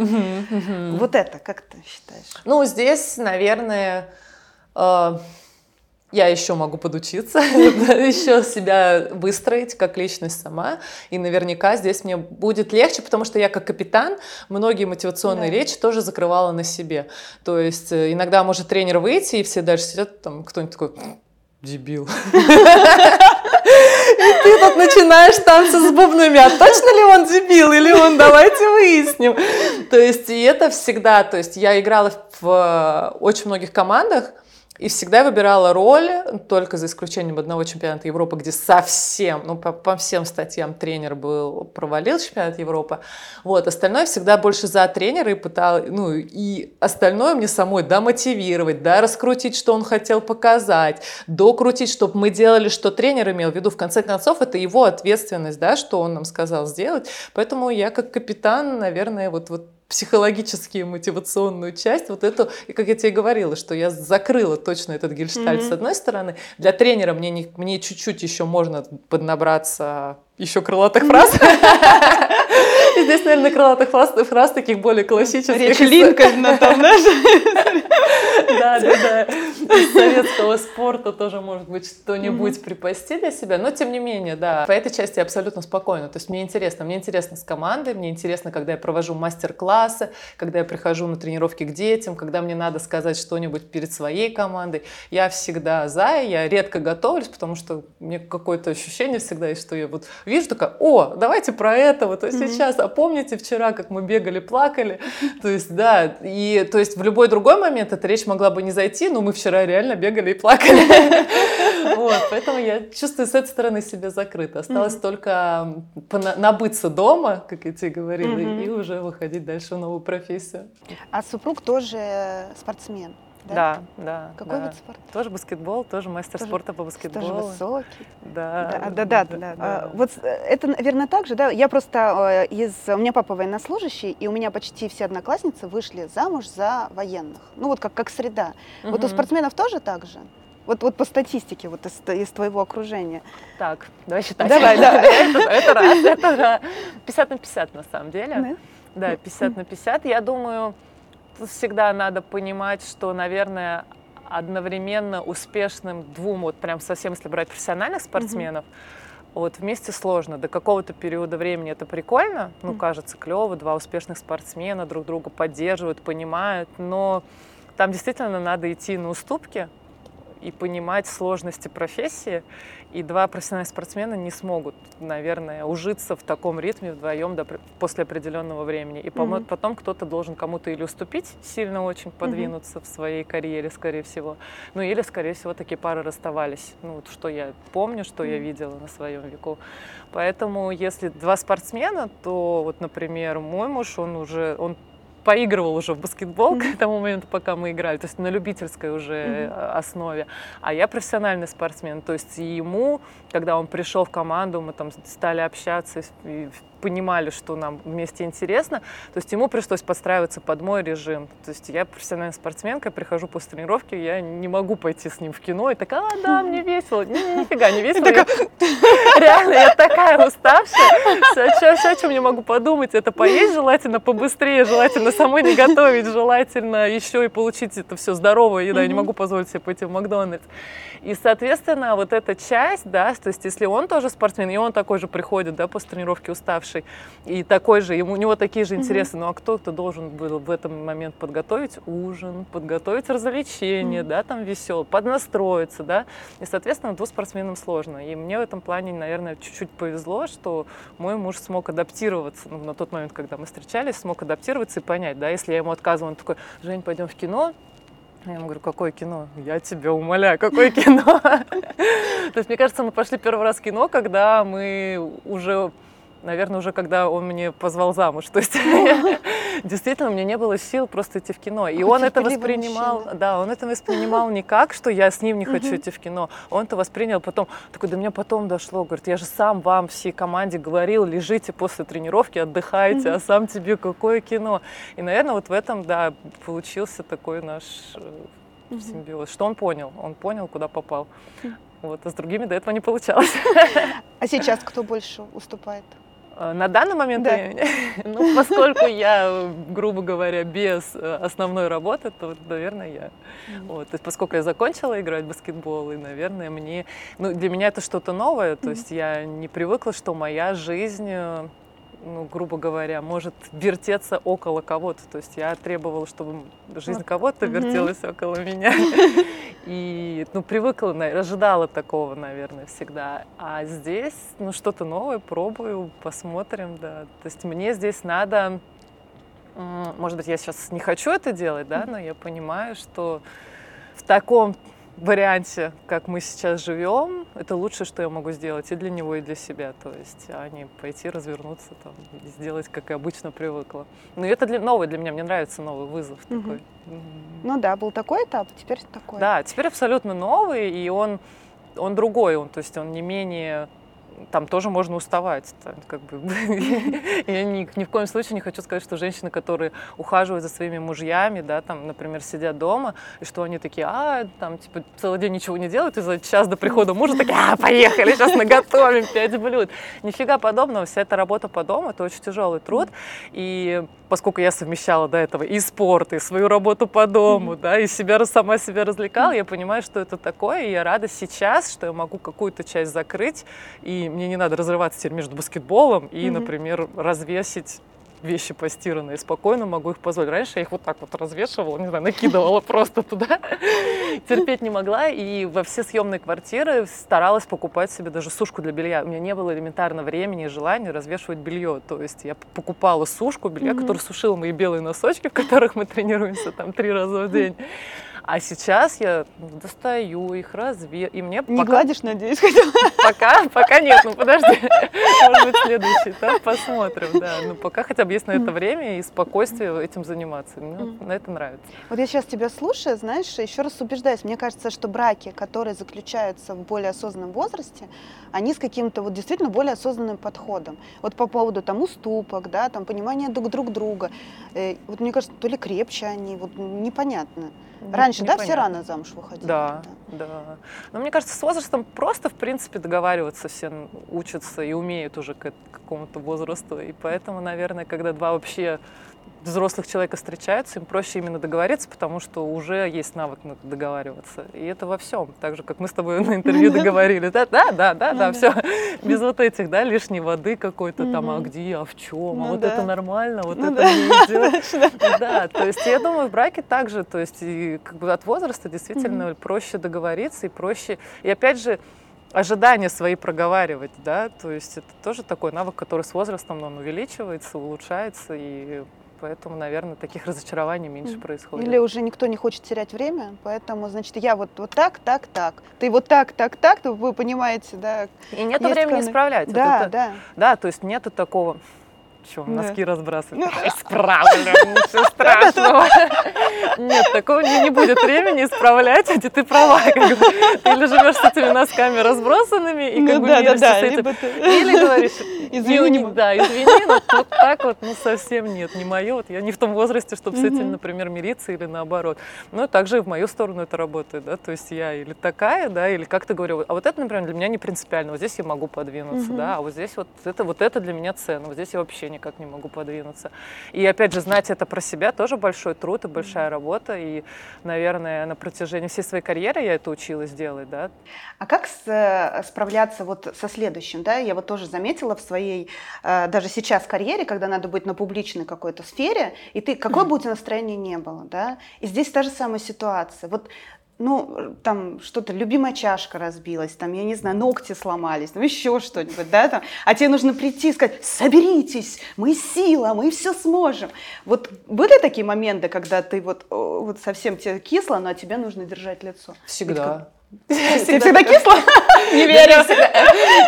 Вот это, как ты считаешь? Ну, здесь, наверное, э я еще могу подучиться, еще себя выстроить как личность сама. И наверняка здесь мне будет легче, потому что я как капитан многие мотивационные да. речи тоже закрывала на себе. То есть э, иногда может тренер выйти, и все дальше сидят, там кто-нибудь такой, дебил. И ты тут начинаешь танцы с бубнами, а точно ли он дебил или он, давайте выясним. То есть и это всегда, то есть я играла в э, очень многих командах, и всегда выбирала роль, только за исключением одного чемпионата Европы, где совсем, ну, по, по всем статьям тренер был, провалил чемпионат Европы. Вот, остальное всегда больше за тренера и пыталась, ну, и остальное мне самой, да, мотивировать, да, раскрутить, что он хотел показать, докрутить, чтобы мы делали, что тренер имел в виду. В конце концов, это его ответственность, да, что он нам сказал сделать. Поэтому я как капитан, наверное, вот, вот психологически мотивационную часть, вот эту, и как я тебе говорила, что я закрыла точно этот гельштальт mm-hmm. с одной стороны. Для тренера мне, не, мне чуть-чуть еще можно поднабраться еще крылатых фраз. Здесь, наверное, крылатых фраз, фраз таких более классических. Речь Линкольна там, знаешь? Да, да, да. Из советского спорта тоже, может быть, что-нибудь припасти для себя. Но, тем не менее, да, по этой части я абсолютно спокойна. То есть мне интересно. Мне интересно с командой, мне интересно, когда я провожу мастер-классы, когда я прихожу на тренировки к детям, когда мне надо сказать что-нибудь перед своей командой. Я всегда за, я редко готовлюсь, потому что мне какое-то ощущение всегда есть, что я вот вижу такая, о, давайте про это вот mm-hmm. сейчас, а помните вчера, как мы бегали, плакали? То есть, да, и то есть в любой другой момент эта речь могла бы не зайти, но мы вчера реально бегали и плакали. Вот, поэтому я чувствую с этой стороны себя закрыто. Осталось только набыться дома, как я тебе говорила, и уже выходить дальше в новую профессию. А супруг тоже спортсмен? Да, да. да Какой да. вид спорта? Тоже баскетбол, тоже мастер тоже, спорта по баскетболу. Тоже высокий. Да. Да, да, да. да, да. А, вот э, это, наверное, так же, да. Я просто э, из... У меня папа военнослужащий, и у меня почти все одноклассницы вышли замуж за военных. Ну вот как, как среда. Угу. Вот у спортсменов тоже так же? Вот, вот по статистике, вот из, из твоего окружения. Так, давай считать. Давай, да. это, это раз, это 50 на 50 на самом деле. Да, да 50 на 50. Я думаю, всегда надо понимать, что, наверное, одновременно успешным двум, вот прям совсем, если брать профессиональных спортсменов, mm-hmm. вот вместе сложно. До какого-то периода времени это прикольно, ну, mm-hmm. кажется клево, два успешных спортсмена друг друга поддерживают, понимают, но там действительно надо идти на уступки, и понимать сложности профессии. И два профессиональных спортсмена не смогут, наверное, ужиться в таком ритме вдвоем до, после определенного времени. И mm-hmm. потом кто-то должен кому-то или уступить, сильно очень подвинуться mm-hmm. в своей карьере, скорее всего. Ну или, скорее всего, такие пары расставались. Ну вот что я помню, что mm-hmm. я видела на своем веку. Поэтому если два спортсмена, то вот, например, мой муж, он уже, он поигрывал уже в баскетбол mm-hmm. к тому моменту, пока мы играли, то есть на любительской уже mm-hmm. основе. А я профессиональный спортсмен, то есть ему, когда он пришел в команду, мы там стали общаться, и понимали, что нам вместе интересно. То есть ему пришлось подстраиваться под мой режим. То есть я профессиональная спортсменка, прихожу после тренировки, я не могу пойти с ним в кино и такая, а, да, мне весело. Ни, нифига не весело. Реально, я такая уставшая. Все, все, о чем я могу подумать, это поесть желательно побыстрее, желательно самой не готовить, желательно еще и получить это все здоровое еда. Я не могу позволить себе пойти в Макдональдс. И, соответственно, вот эта часть, да, то есть если он тоже спортсмен, и он такой же приходит, да, после тренировки уставший, и такой же, ему, у него такие же интересы, mm-hmm. ну а кто-то должен был в этом момент подготовить ужин, подготовить развлечения, mm-hmm. да, там весело, поднастроиться, да, и, соответственно, двум спортсменам сложно. И мне в этом плане, наверное, чуть-чуть повезло, что мой муж смог адаптироваться, ну, на тот момент, когда мы встречались, смог адаптироваться и понять, да, если я ему отказываю, он такой, Жень, пойдем в кино, я ему говорю, какое кино? Я тебя умоляю, какое кино? То есть, мне кажется, мы пошли первый раз в кино, когда мы уже наверное, уже когда он мне позвал замуж. То есть действительно у меня не было сил просто идти в кино. И он это воспринимал, да, он это воспринимал не как, что я с ним не хочу идти в кино. Он это воспринял потом, такой, до меня потом дошло, говорит, я же сам вам, всей команде говорил, лежите после тренировки, отдыхайте, а сам тебе какое кино. И, наверное, вот в этом, да, получился такой наш э, симбиоз, что он понял, он понял, куда попал. Вот, а с другими до этого не получалось. А сейчас кто больше уступает? Э, на данный момент, да. ну, поскольку я, грубо говоря, без э, основной работы, то, наверное, я. Mm-hmm. Вот, то есть, поскольку я закончила играть в баскетбол, и, наверное, мне, ну, для меня это что-то новое, то mm-hmm. есть я не привыкла, что моя жизнь э, ну, грубо говоря, может вертеться около кого-то. То есть я требовала, чтобы жизнь кого-то вертелась mm-hmm. около меня. И, ну, привыкла, ожидала такого, наверное, всегда. А здесь, ну, что-то новое, пробую, посмотрим, да. То есть мне здесь надо, может быть, я сейчас не хочу это делать, да, но я понимаю, что в таком варианте, как мы сейчас живем, это лучшее, что я могу сделать и для него, и для себя. То есть, а не пойти развернуться там и сделать, как я обычно привыкла. Ну, это для, новое для меня, мне нравится новый вызов угу. такой. Ну да, был такой этап, теперь такой. Да, теперь абсолютно новый, и он, он другой, он, то есть он не менее там тоже можно уставать. Там, как бы. Я ни, ни в коем случае не хочу сказать, что женщины, которые ухаживают за своими мужьями, да, там, например, сидят дома, и что они такие, а, там, типа, целый день ничего не делают, и за час до прихода мужа такие, а, поехали, сейчас наготовим пять блюд. Нифига подобного, вся эта работа по дому, это очень тяжелый труд, и поскольку я совмещала до этого и спорт, и свою работу по дому, да, и себя сама себя развлекала, я понимаю, что это такое, и я рада сейчас, что я могу какую-то часть закрыть, и мне не надо разрываться теперь между баскетболом и, например, развесить вещи постиранные, спокойно могу их позволить. Раньше я их вот так вот развешивала, не знаю, накидывала просто туда, терпеть не могла, и во все съемные квартиры старалась покупать себе даже сушку для белья. У меня не было элементарно времени и желания развешивать белье, то есть я покупала сушку белья, mm-hmm. которая сушила мои белые носочки, в которых мы тренируемся там три раза в день. А сейчас я достаю их, разве... И мне Не пока... гладишь, надеюсь, Пока, пока нет, ну подожди. Может быть, следующий этап посмотрим, да. Ну пока хотя бы есть на это время и спокойствие этим заниматься. Мне на это нравится. Вот я сейчас тебя слушаю, знаешь, еще раз убеждаюсь. Мне кажется, что браки, которые заключаются в более осознанном возрасте, они с каким-то вот действительно более осознанным подходом. Вот по поводу там уступок, да, там понимания друг друг друга. Э, вот мне кажется, то ли крепче они, вот непонятно. Раньше, Непонятно. да, все рано замуж выходили? Да, да. Но мне кажется, с возрастом просто, в принципе, договариваться все учатся и умеют уже к какому-то возрасту. И поэтому, наверное, когда два вообще взрослых человека встречаются, им проще именно договориться, потому что уже есть навык договариваться. И это во всем. Так же, как мы с тобой на интервью договорились. Да, да, да, да, да, все. Без вот этих, да, лишней воды какой-то там, а где, а в чем, а ну вот это нормально, вот ну это не идет. Да, то есть я думаю, в браке также, то есть как бы от возраста действительно проще договориться и проще. И опять же, ожидания свои проговаривать, да, то есть это тоже такой навык, который с возрастом он увеличивается, улучшается, и поэтому, наверное, таких разочарований меньше происходит. Или уже никто не хочет терять время, поэтому, значит, я вот, вот так, так, так, ты вот так, так, так, то вы понимаете, да. И нет времени исправлять. Да, вот это, да. Да, то есть нету такого что, носки да. разбрасывать? Ну, Исправлю, ничего страшного. Нет, такого не, не будет времени исправлять, а ты права. Как бы. Ты или живешь с этими носками разбросанными, и как ну, бы да, да, да, с этим. Ты... Или говоришь, извини, не, да, извини, но вот так вот, ну, совсем нет, не мое. Вот я не в том возрасте, чтобы с этим, например, мириться или наоборот. Но также и в мою сторону это работает, да, то есть я или такая, да, или как-то говорю, а вот это, например, для меня не принципиально, вот здесь я могу подвинуться, да, а вот здесь вот это, вот это для меня ценно, вот здесь я вообще никак не могу подвинуться. И опять же, знать это про себя тоже большой труд и большая работа. И, наверное, на протяжении всей своей карьеры я это училась делать, да. А как с, э, справляться вот со следующим, да? Я вот тоже заметила в своей, э, даже сейчас карьере, когда надо быть на публичной какой-то сфере, и ты, какое бы у тебя настроение не было, да? И здесь та же самая ситуация. Вот ну, там что-то, любимая чашка разбилась, там, я не знаю, ногти сломались, там еще что-нибудь, да, там, а тебе нужно прийти и сказать, соберитесь, мы сила, мы все сможем. Вот были такие моменты, когда ты вот, вот совсем тебе кисло, но тебе нужно держать лицо? Всегда. Ты всегда кисло? Не верю.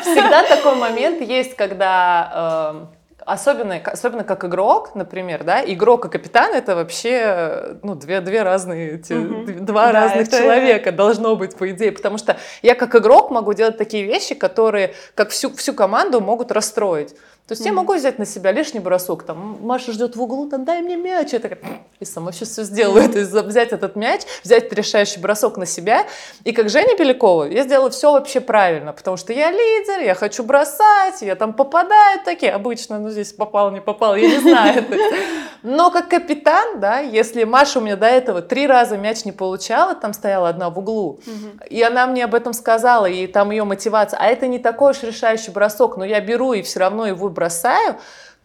Всегда такой момент есть, когда эм, Особенно, особенно как игрок, например, да, игрок и капитан это вообще ну, две, две разные, угу. два да, разных это... человека должно быть, по идее, потому что я как игрок могу делать такие вещи, которые как всю, всю команду могут расстроить. То есть mm-hmm. я могу взять на себя лишний бросок, там Маша ждет в углу, там дай мне мяч, я такая, и сама сейчас все сделаю, mm-hmm. то есть взять этот мяч, взять решающий бросок на себя, и как Женя Белякова, я сделала все вообще правильно, потому что я лидер, я хочу бросать, я там попадаю такие, обычно, ну здесь попал, не попал, я не знаю, но как капитан, да, если Маша у меня до этого три раза мяч не получала, там стояла одна в углу, mm-hmm. и она мне об этом сказала, и там ее мотивация, а это не такой уж решающий бросок, но я беру и все равно его бросаю,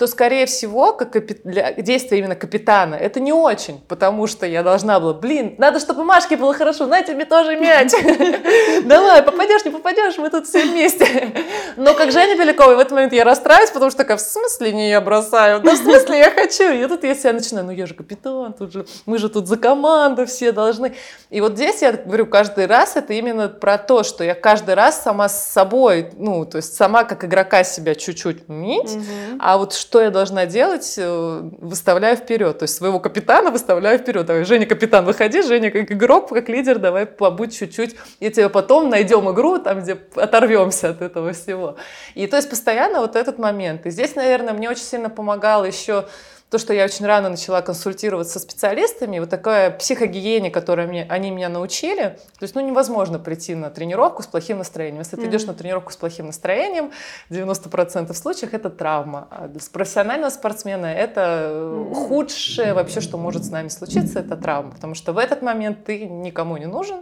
то, скорее всего, как капи... для действия именно капитана, это не очень, потому что я должна была, блин, надо, чтобы Машке было хорошо, на тебе тоже мяч. Давай, попадешь, не попадешь, мы тут все вместе. Но как Женя Белякова, в этот момент я расстраиваюсь, потому что такая, в смысле не я бросаю? Да в смысле я хочу? И тут я себя начинаю, ну я же капитан, тут же, мы же тут за команду все должны. И вот здесь я говорю, каждый раз это именно про то, что я каждый раз сама с собой, ну, то есть сама как игрока себя чуть-чуть угу. а вот что я должна делать, э, выставляю вперед. То есть своего капитана выставляю вперед. Давай, Женя, капитан, выходи, Женя, как игрок, как лидер, давай побудь чуть-чуть. И тебе потом найдем игру, там, где оторвемся от этого всего. И то есть постоянно вот этот момент. И здесь, наверное, мне очень сильно помогало еще то, что я очень рано начала консультироваться со специалистами, вот такая психогигиене, которую мне, они меня научили, то есть, ну, невозможно прийти на тренировку с плохим настроением. Если mm-hmm. ты идешь на тренировку с плохим настроением, 90% случаев это травма. А с профессионального спортсмена это mm-hmm. худшее вообще, что может с нами случиться, это травма, потому что в этот момент ты никому не нужен,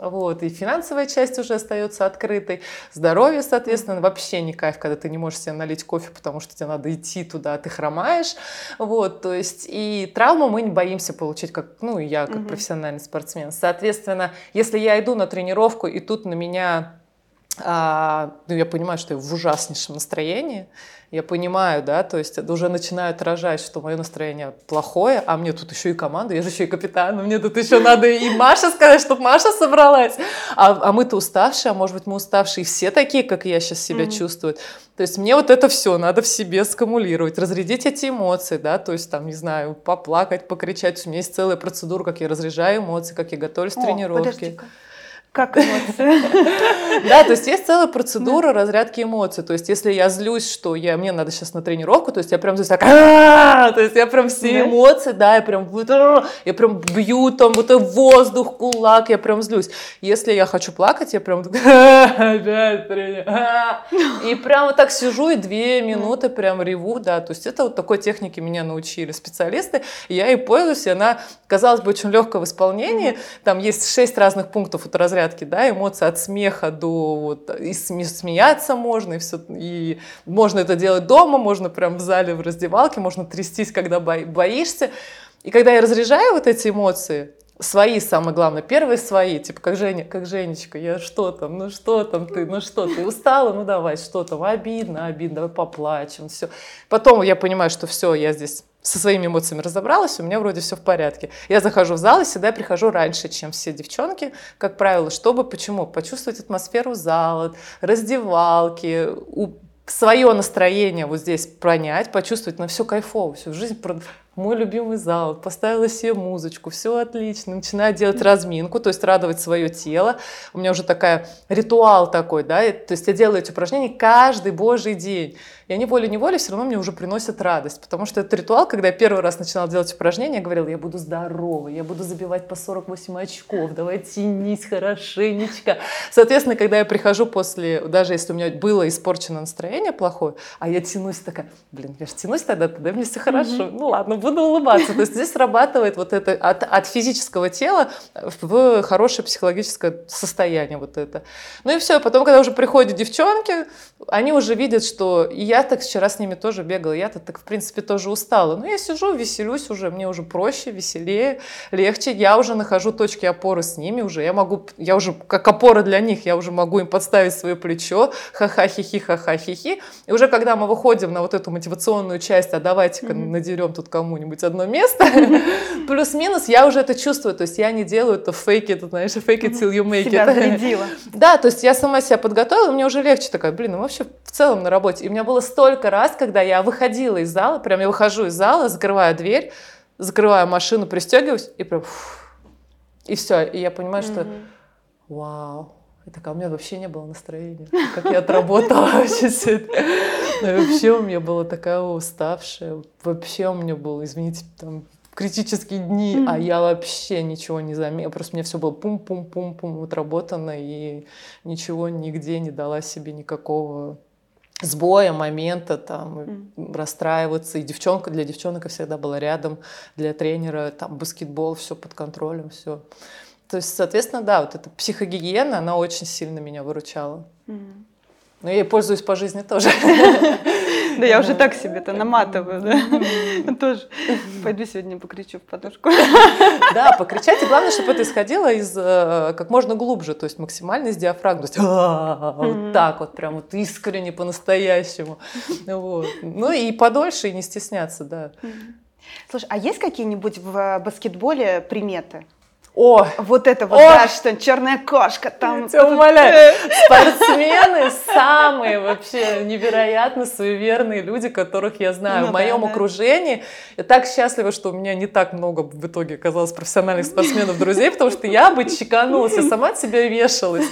вот, и финансовая часть уже остается открытой, здоровье, соответственно, вообще не кайф, когда ты не можешь себе налить кофе, потому что тебе надо идти туда, а ты хромаешь, вот, то есть, и травму мы не боимся получить, как, ну, я как угу. профессиональный спортсмен. Соответственно, если я иду на тренировку, и тут на меня а, ну, я понимаю, что я в ужаснейшем настроении, я понимаю, да, то есть уже начинает отражать, что мое настроение плохое, а мне тут еще и команда, я же еще и капитан, мне тут еще надо и Маша сказать, чтобы Маша собралась, а, а мы-то уставшие, а может быть мы уставшие все такие, как я сейчас себя mm-hmm. чувствую. То есть мне вот это все надо в себе скамулировать, разрядить эти эмоции, да, то есть там, не знаю, поплакать, покричать. У меня есть целая процедура, как я разряжаю эмоции, как я готовлюсь к тренировке. Подожди-ка. Как эмоции? Да, то есть есть целая процедура разрядки эмоций. То есть если я злюсь, что я, мне надо сейчас на тренировку, то есть я прям здесь так, то есть я прям все эмоции, да, я прям, я прям бью там вот воздух, кулак, я прям злюсь. Если я хочу плакать, я прям и прям вот так сижу и две минуты прям реву, да, то есть это вот такой техники меня научили специалисты, я и пользуюсь, и она, казалось бы, очень легкая в исполнении, там есть шесть разных пунктов от разрядки разрядки, да, эмоции от смеха до вот, и смеяться можно, и все, и можно это делать дома, можно прям в зале, в раздевалке, можно трястись, когда боишься. И когда я разряжаю вот эти эмоции, свои, самое главное, первые свои, типа, как Женя, как Женечка, я что там, ну что там ты, ну что ты, устала, ну давай, что там, обидно, обидно, давай поплачем, все. Потом я понимаю, что все, я здесь со своими эмоциями разобралась, у меня вроде все в порядке. Я захожу в зал и всегда прихожу раньше, чем все девчонки, как правило, чтобы, почему? Почувствовать атмосферу зала, раздевалки, свое настроение вот здесь пронять, почувствовать, на ну, все кайфово, всю жизнь мой любимый зал, поставила себе музычку, все отлично, начинаю делать разминку, то есть радовать свое тело. У меня уже такая ритуал такой, да, то есть я делаю эти упражнения каждый божий день. И они волей-неволей все равно мне уже приносят радость, потому что это ритуал, когда я первый раз начинала делать упражнения, я говорила, я буду здоровой, я буду забивать по 48 очков, давай тянись хорошенечко. Соответственно, когда я прихожу после, даже если у меня было испорчено настроение плохое, а я тянусь такая, блин, я же тянусь тогда, тогда мне все хорошо, mm-hmm. ну ладно, буду улыбаться. То есть здесь срабатывает вот это от, от физического тела в хорошее психологическое состояние вот это. Ну и все, потом, когда уже приходят девчонки, они уже видят, что и я так вчера с ними тоже бегала, я-то так, в принципе, тоже устала. Но я сижу, веселюсь уже, мне уже проще, веселее, легче. Я уже нахожу точки опоры с ними уже. Я могу, я уже как опора для них, я уже могу им подставить свое плечо, ха-ха-хи-хи, ха-ха-хи-хи. И уже когда мы выходим на вот эту мотивационную часть, а давайте-ка mm-hmm. надерем тут кому кому-нибудь одно место, плюс-минус я уже это чувствую, то есть я не делаю это фейки, это, знаешь, fake it till you make себя it. Зарядила. Да, то есть я сама себя подготовила, мне уже легче такая, блин, ну вообще в целом на работе. И у меня было столько раз, когда я выходила из зала, прям я выхожу из зала, закрываю дверь, закрываю машину, пристегиваюсь, и прям и все, и я понимаю, что вау, и такая, у меня вообще не было настроения. Как я отработала вообще все это. Ну, вообще у меня была такая уставшая. Вообще у меня было, извините, там критические дни, mm-hmm. а я вообще ничего не заметила. Просто мне все было пум-пум-пум-пум отработано, и ничего нигде не дала себе никакого сбоя, момента, там, mm. расстраиваться. И девчонка для девчонок всегда была рядом, для тренера, там, баскетбол, все под контролем, все. То есть, соответственно, да, вот эта психогигиена, она очень сильно меня выручала. Mm. Но я ей пользуюсь по жизни тоже. Да, я уже так себе это наматываю, да. Тоже пойду сегодня покричу в подушку. Да, покричать. И главное, чтобы это исходило из э, как можно глубже, то есть максимально из диафрагмы. То есть вот так вот, прям вот искренне, по-настоящему. Ну и подольше, и не стесняться, да. Слушай, а есть какие-нибудь в баскетболе приметы? О, вот это вот, О! да, что черная кошка там. Я тебя умоляю. Спортсмены самые вообще невероятно суеверные люди, которых я знаю. Ну, в моем да, окружении я так счастлива, что у меня не так много в итоге оказалось профессиональных спортсменов друзей, потому что я бы чеканулась, я сама от себя вешалась.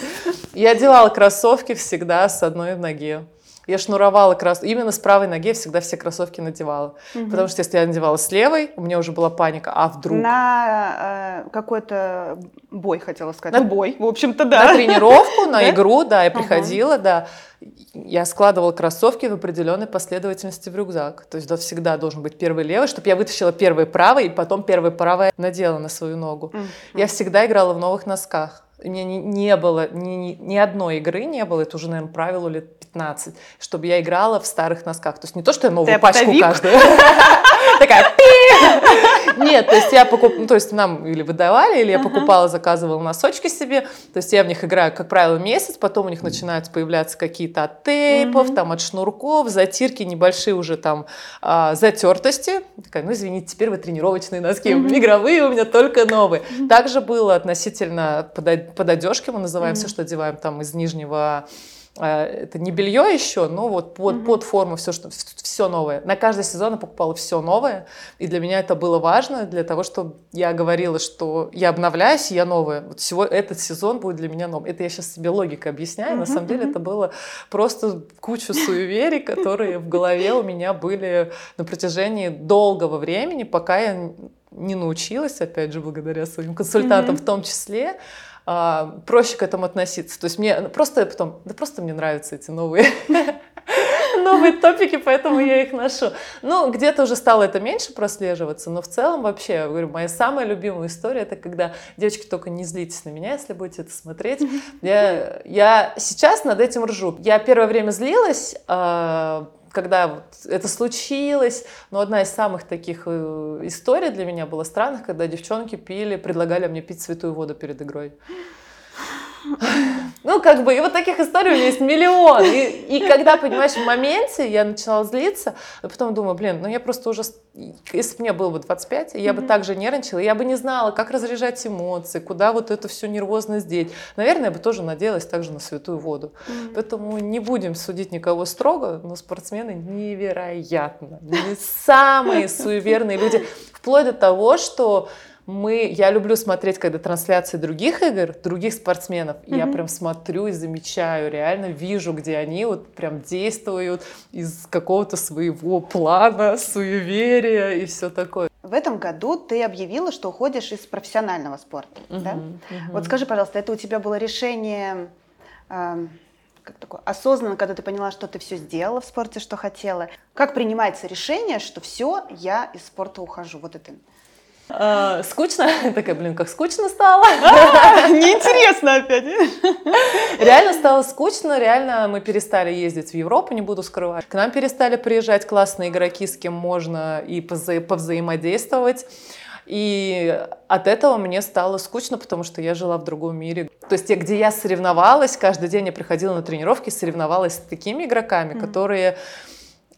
Я делала кроссовки всегда с одной ноги. Я шнуровала крас... именно с правой ноги всегда все кроссовки надевала. Угу. Потому что если я надевала с левой, у меня уже была паника, а вдруг... На э, какой-то бой, хотела сказать. На бой, в общем-то, да. На тренировку, на игру, да, я приходила, да. Я складывала кроссовки в определенной последовательности в рюкзак. То есть да, всегда должен быть первый левый, чтобы я вытащила первый правый, и потом первый правый надела на свою ногу. Я всегда играла в новых носках. У меня не, не было ни, ни, ни одной игры, не было, это уже, наверное, правилу лет 15, чтобы я играла в старых носках. То есть не то, что я новую Ты пачку каждую. Такая Нет, то есть я покуп... то есть нам или выдавали, или я покупала, заказывала носочки себе. То есть я в них играю, как правило, месяц, потом у них начинают появляться какие-то от тейпов, там от шнурков, затирки небольшие уже там а, затертости. Такая, ну извините, теперь вы тренировочные носки, игровые у меня только новые. Также было относительно под одежки, мы называем все, что одеваем там из нижнего это не белье еще, но вот под, mm-hmm. под форму все, что, все новое. На каждый сезон я покупала все новое, и для меня это было важно, для того, чтобы я говорила, что я обновляюсь, я новая. Вот всего этот сезон будет для меня новым. Это я сейчас себе логикой объясняю, mm-hmm. на самом деле это было просто куча суеверий, которые в голове у меня были на протяжении долгого времени, пока я не научилась, опять же, благодаря своим консультантам mm-hmm. в том числе, проще к этому относиться. То есть мне просто потом, да просто мне нравятся эти новые новые топики, поэтому я их ношу. Ну, где-то уже стало это меньше прослеживаться, но в целом вообще, я говорю, моя самая любимая история, это когда, девочки, только не злитесь на меня, если будете это смотреть. Я, я сейчас над этим ржу. Я первое время злилась, а, когда вот это случилось, но одна из самых таких э, историй для меня была странных, когда девчонки пили, предлагали мне пить святую воду перед игрой. Ну, как бы, и вот таких историй у меня есть миллион. И, и когда, понимаешь, в моменте я начала злиться, а потом думаю, блин, ну я просто уже, если бы мне было бы 25, я бы также нервничала, я бы не знала, как разряжать эмоции, куда вот это все нервозно деть. Наверное, я бы тоже надеялась также на святую воду. Поэтому не будем судить никого строго, но спортсмены невероятно. Не самые суеверные люди. Вплоть до того, что мы, я люблю смотреть, когда трансляции других игр, других спортсменов, mm-hmm. я прям смотрю и замечаю, реально вижу, где они вот прям действуют из какого-то своего плана, суеверия и все такое. В этом году ты объявила, что уходишь из профессионального спорта, mm-hmm. да? Mm-hmm. Вот скажи, пожалуйста, это у тебя было решение э, как такое осознанно, когда ты поняла, что ты все сделала в спорте, что хотела? Как принимается решение, что все, я из спорта ухожу? Вот это а, скучно? Такая, блин, как скучно стало. Неинтересно опять. Реально стало скучно, реально мы перестали ездить в Европу, не буду скрывать. К нам перестали приезжать классные игроки, с кем можно и повзаимодействовать. И от этого мне стало скучно, потому что я жила в другом мире. То есть, где я соревновалась, каждый день я приходила на тренировки, соревновалась с такими игроками, которые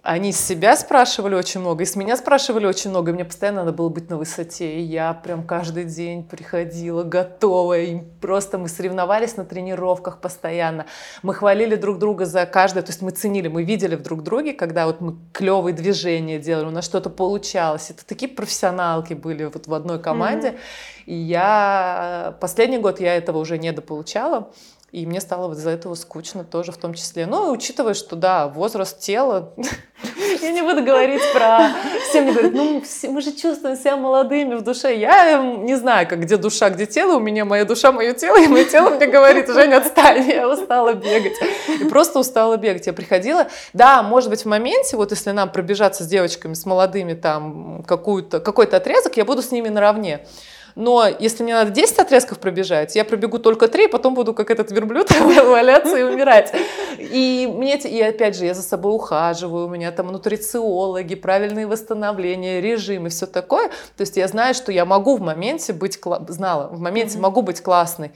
они с себя спрашивали очень много, и с меня спрашивали очень много, и мне постоянно надо было быть на высоте, и я прям каждый день приходила готовая, и просто мы соревновались на тренировках постоянно, мы хвалили друг друга за каждое, то есть мы ценили, мы видели в друг друге, когда вот мы клевые движения делали, у нас что-то получалось, это такие профессионалки были вот в одной команде, mm-hmm. и я последний год я этого уже недополучала, и мне стало вот из-за этого скучно тоже в том числе. Ну, и учитывая, что, да, возраст тела, я не буду говорить про... Все мне говорят, ну, мы же чувствуем себя молодыми в душе. Я не знаю, как где душа, где тело. У меня моя душа, мое тело, и мое тело мне говорит, Женя, отстань, я устала бегать. И просто устала бегать. Я приходила, да, может быть, в моменте, вот если нам пробежаться с девочками, с молодыми, там, какой-то отрезок, я буду с ними наравне. Но если мне надо 10 отрезков пробежать, я пробегу только 3, потом буду как этот верблюд валяться и умирать. И мне, и опять же, я за собой ухаживаю, у меня там нутрициологи, правильные восстановления, режим и все такое. То есть я знаю, что я могу в моменте быть, знала, в моменте могу быть классной.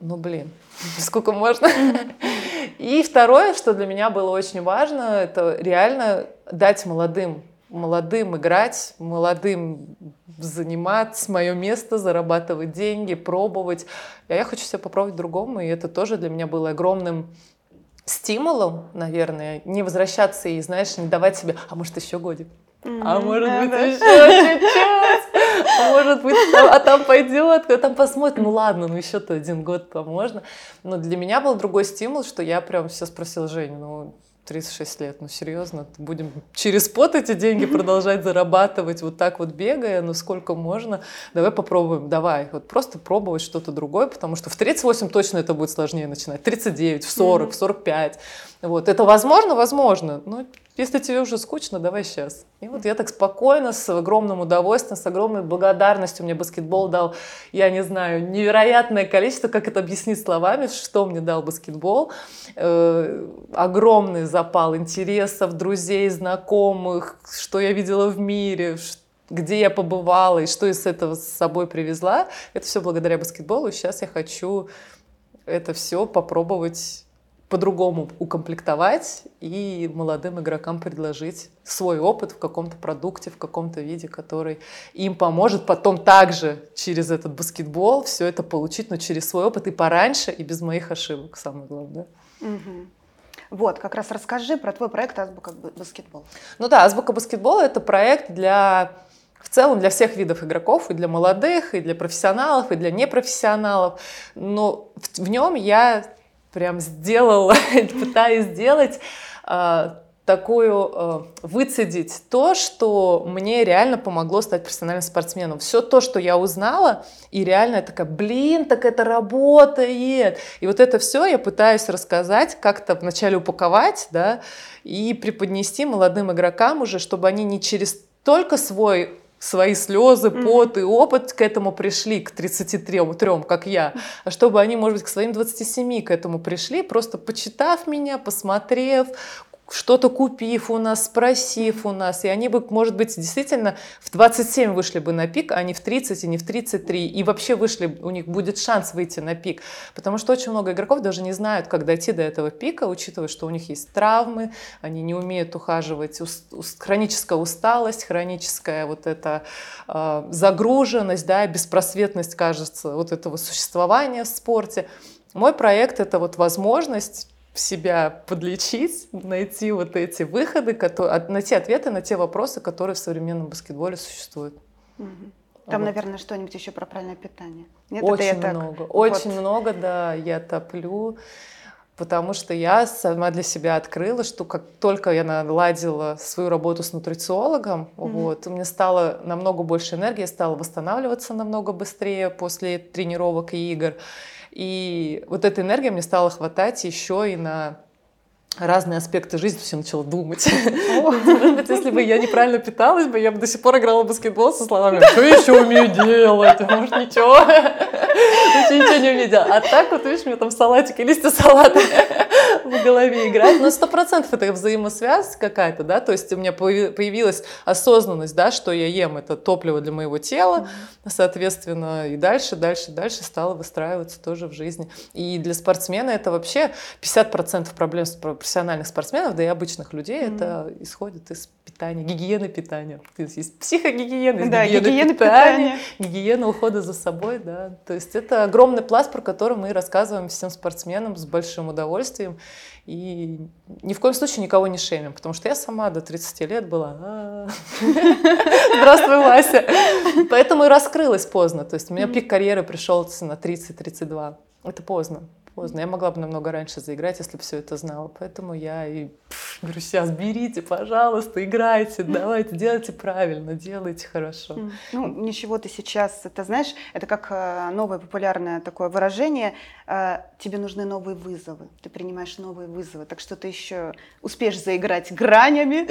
Ну, блин, сколько можно. И второе, что для меня было очень важно, это реально дать молодым молодым играть, молодым заниматься, мое место, зарабатывать деньги, пробовать. А я хочу себя попробовать другому, и это тоже для меня было огромным стимулом, наверное, не возвращаться и, знаешь, не давать себе, а может, еще годик, а может быть, еще чуть-чуть, а может быть, а там пойдет, а там посмотрим, ну ладно, ну еще-то один год там можно. Но для меня был другой стимул, что я прям все спросила Женю, ну 36 лет, ну серьезно, будем через пот эти деньги продолжать зарабатывать, вот так вот бегая, ну сколько можно, давай попробуем, давай, вот просто пробовать что-то другое, потому что в 38 точно это будет сложнее начинать, 39, в 40, в 45, вот, это возможно, возможно, но если тебе уже скучно, давай сейчас. И вот я так спокойно, с огромным удовольствием, с огромной благодарностью мне баскетбол дал, я не знаю, невероятное количество, как это объяснить словами, что мне дал баскетбол. Э, огромный запал интересов, друзей, знакомых, что я видела в мире, где я побывала и что из этого с собой привезла. Это все благодаря баскетболу. И сейчас я хочу это все попробовать по-другому укомплектовать и молодым игрокам предложить свой опыт в каком-то продукте, в каком-то виде, который им поможет потом также через этот баскетбол все это получить, но через свой опыт и пораньше, и без моих ошибок, самое главное. Угу. Вот, как раз расскажи про твой проект «Азбука баскетбол». Ну да, «Азбука баскетбола» — это проект для в целом для всех видов игроков, и для молодых, и для профессионалов, и для непрофессионалов. Но в, в нем я прям сделала, пытаюсь сделать а, такую э, выцедить то, что мне реально помогло стать профессиональным спортсменом. Все то, что я узнала, и реально я такая, блин, так это работает. И вот это все я пытаюсь рассказать, как-то вначале упаковать, да, и преподнести молодым игрокам уже, чтобы они не через только свой свои слезы, пот и опыт к этому пришли, к 33, трем, как я, а чтобы они, может быть, к своим 27 к этому пришли, просто почитав меня, посмотрев, что-то купив у нас, спросив у нас, и они бы, может быть, действительно в 27 вышли бы на пик, а не в 30 и не в 33, и вообще вышли, у них будет шанс выйти на пик, потому что очень много игроков даже не знают, как дойти до этого пика, учитывая, что у них есть травмы, они не умеют ухаживать, хроническая усталость, хроническая вот эта э, загруженность, да, беспросветность, кажется, вот этого существования в спорте. Мой проект — это вот возможность себя подлечить, найти вот эти выходы, которые, найти ответы на те вопросы, которые в современном баскетболе существуют. Там, вот. наверное, что-нибудь еще про правильное питание. Нет, очень это много, так... очень вот. много, да, я топлю, потому что я сама для себя открыла, что как только я наладила свою работу с нутрициологом, mm-hmm. вот, у меня стало намного больше энергии, я стала восстанавливаться намного быстрее после тренировок и игр. И вот эта энергия мне стала хватать еще и на разные аспекты жизни, все начала думать. Может быть, если бы я неправильно питалась бы, я бы до сих пор играла в баскетбол со словами «Что еще умею делать? Может, ничего?» Ничего не умею делать. А так вот, видишь, у меня там салатики, листья салата в голове играть. Но сто процентов это взаимосвязь какая-то, да, то есть у меня появилась осознанность, да, что я ем, это топливо для моего тела, соответственно, и дальше, дальше, дальше стало выстраиваться тоже в жизни. И для спортсмена это вообще 50% проблем профессиональных спортсменов, да и обычных людей, mm-hmm. это исходит из питания, гигиены питания. То есть есть психогигиена, есть да, гигиена, гигиена питания, питания, гигиена ухода за собой, да. То есть это огромный пласт, про который мы рассказываем всем спортсменам с большим удовольствием. И ни в коем случае никого не шемим, потому что я сама до 30 лет была «А, «Здравствуй, Вася!» Поэтому и раскрылась поздно. То есть у меня пик карьеры пришел на 30-32. Это поздно поздно. Я могла бы намного раньше заиграть, если бы все это знала. Поэтому я и Говорю, сейчас берите, пожалуйста, играйте, давайте, делайте правильно, делайте хорошо. Ну, ничего ты сейчас, это знаешь, это как э, новое популярное такое выражение, э, тебе нужны новые вызовы, ты принимаешь новые вызовы, так что ты еще успеешь заиграть гранями,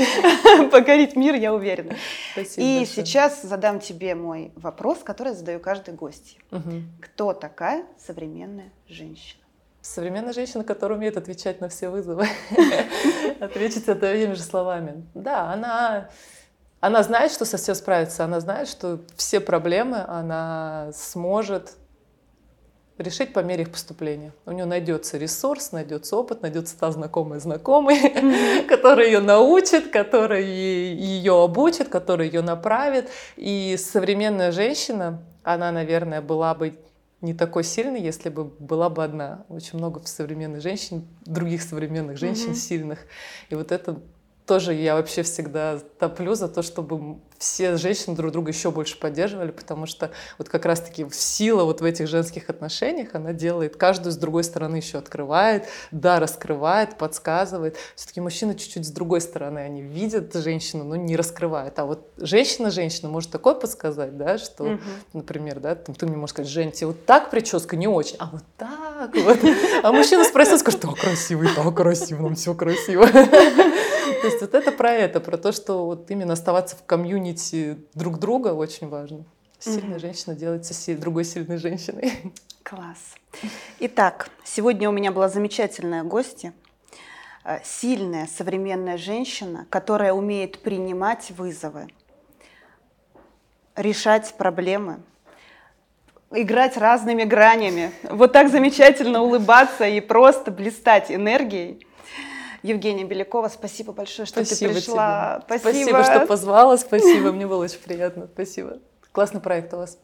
покорить мир, я уверена. Спасибо И большое. сейчас задам тебе мой вопрос, который задаю каждой гости. Угу. Кто такая современная женщина? Современная женщина, которая умеет отвечать на все вызовы, ответить этими же словами. Да, она, она знает, что со всем справится, она знает, что все проблемы она сможет решить по мере их поступления. У нее найдется ресурс, найдется опыт, найдется та знакомая знакомый, который ее научит, который ее обучит, который ее направит. И современная женщина, она, наверное, была бы не такой сильный, если бы была бы одна. Очень много современных женщин, других современных женщин mm-hmm. сильных. И вот это тоже я вообще всегда топлю за то, чтобы все женщины друг друга еще больше поддерживали, потому что вот как раз-таки сила вот в этих женских отношениях, она делает, каждую с другой стороны еще открывает, да, раскрывает, подсказывает. Все-таки мужчины чуть-чуть с другой стороны, они видят женщину, но не раскрывают. А вот женщина-женщина может такое подсказать, да, что, угу. например, да, там, ты мне можешь сказать, Жень, тебе вот так прическа не очень, а вот так вот. А мужчина спросил, скажет, так красивый, так красиво, нам все красиво. То есть вот это про это, про то, что вот именно оставаться в комьюнити друг друга очень важно. Сильная mm-hmm. женщина делается силь, другой сильной женщиной. Класс. Итак, сегодня у меня была замечательная гостья, э, сильная современная женщина, которая умеет принимать вызовы, решать проблемы, играть разными гранями, вот так замечательно улыбаться и просто блистать энергией. Евгения Белякова, спасибо большое, что спасибо ты пришла. Тебе. Спасибо. спасибо, что позвала, спасибо, мне было очень приятно, спасибо. Классный проект у вас.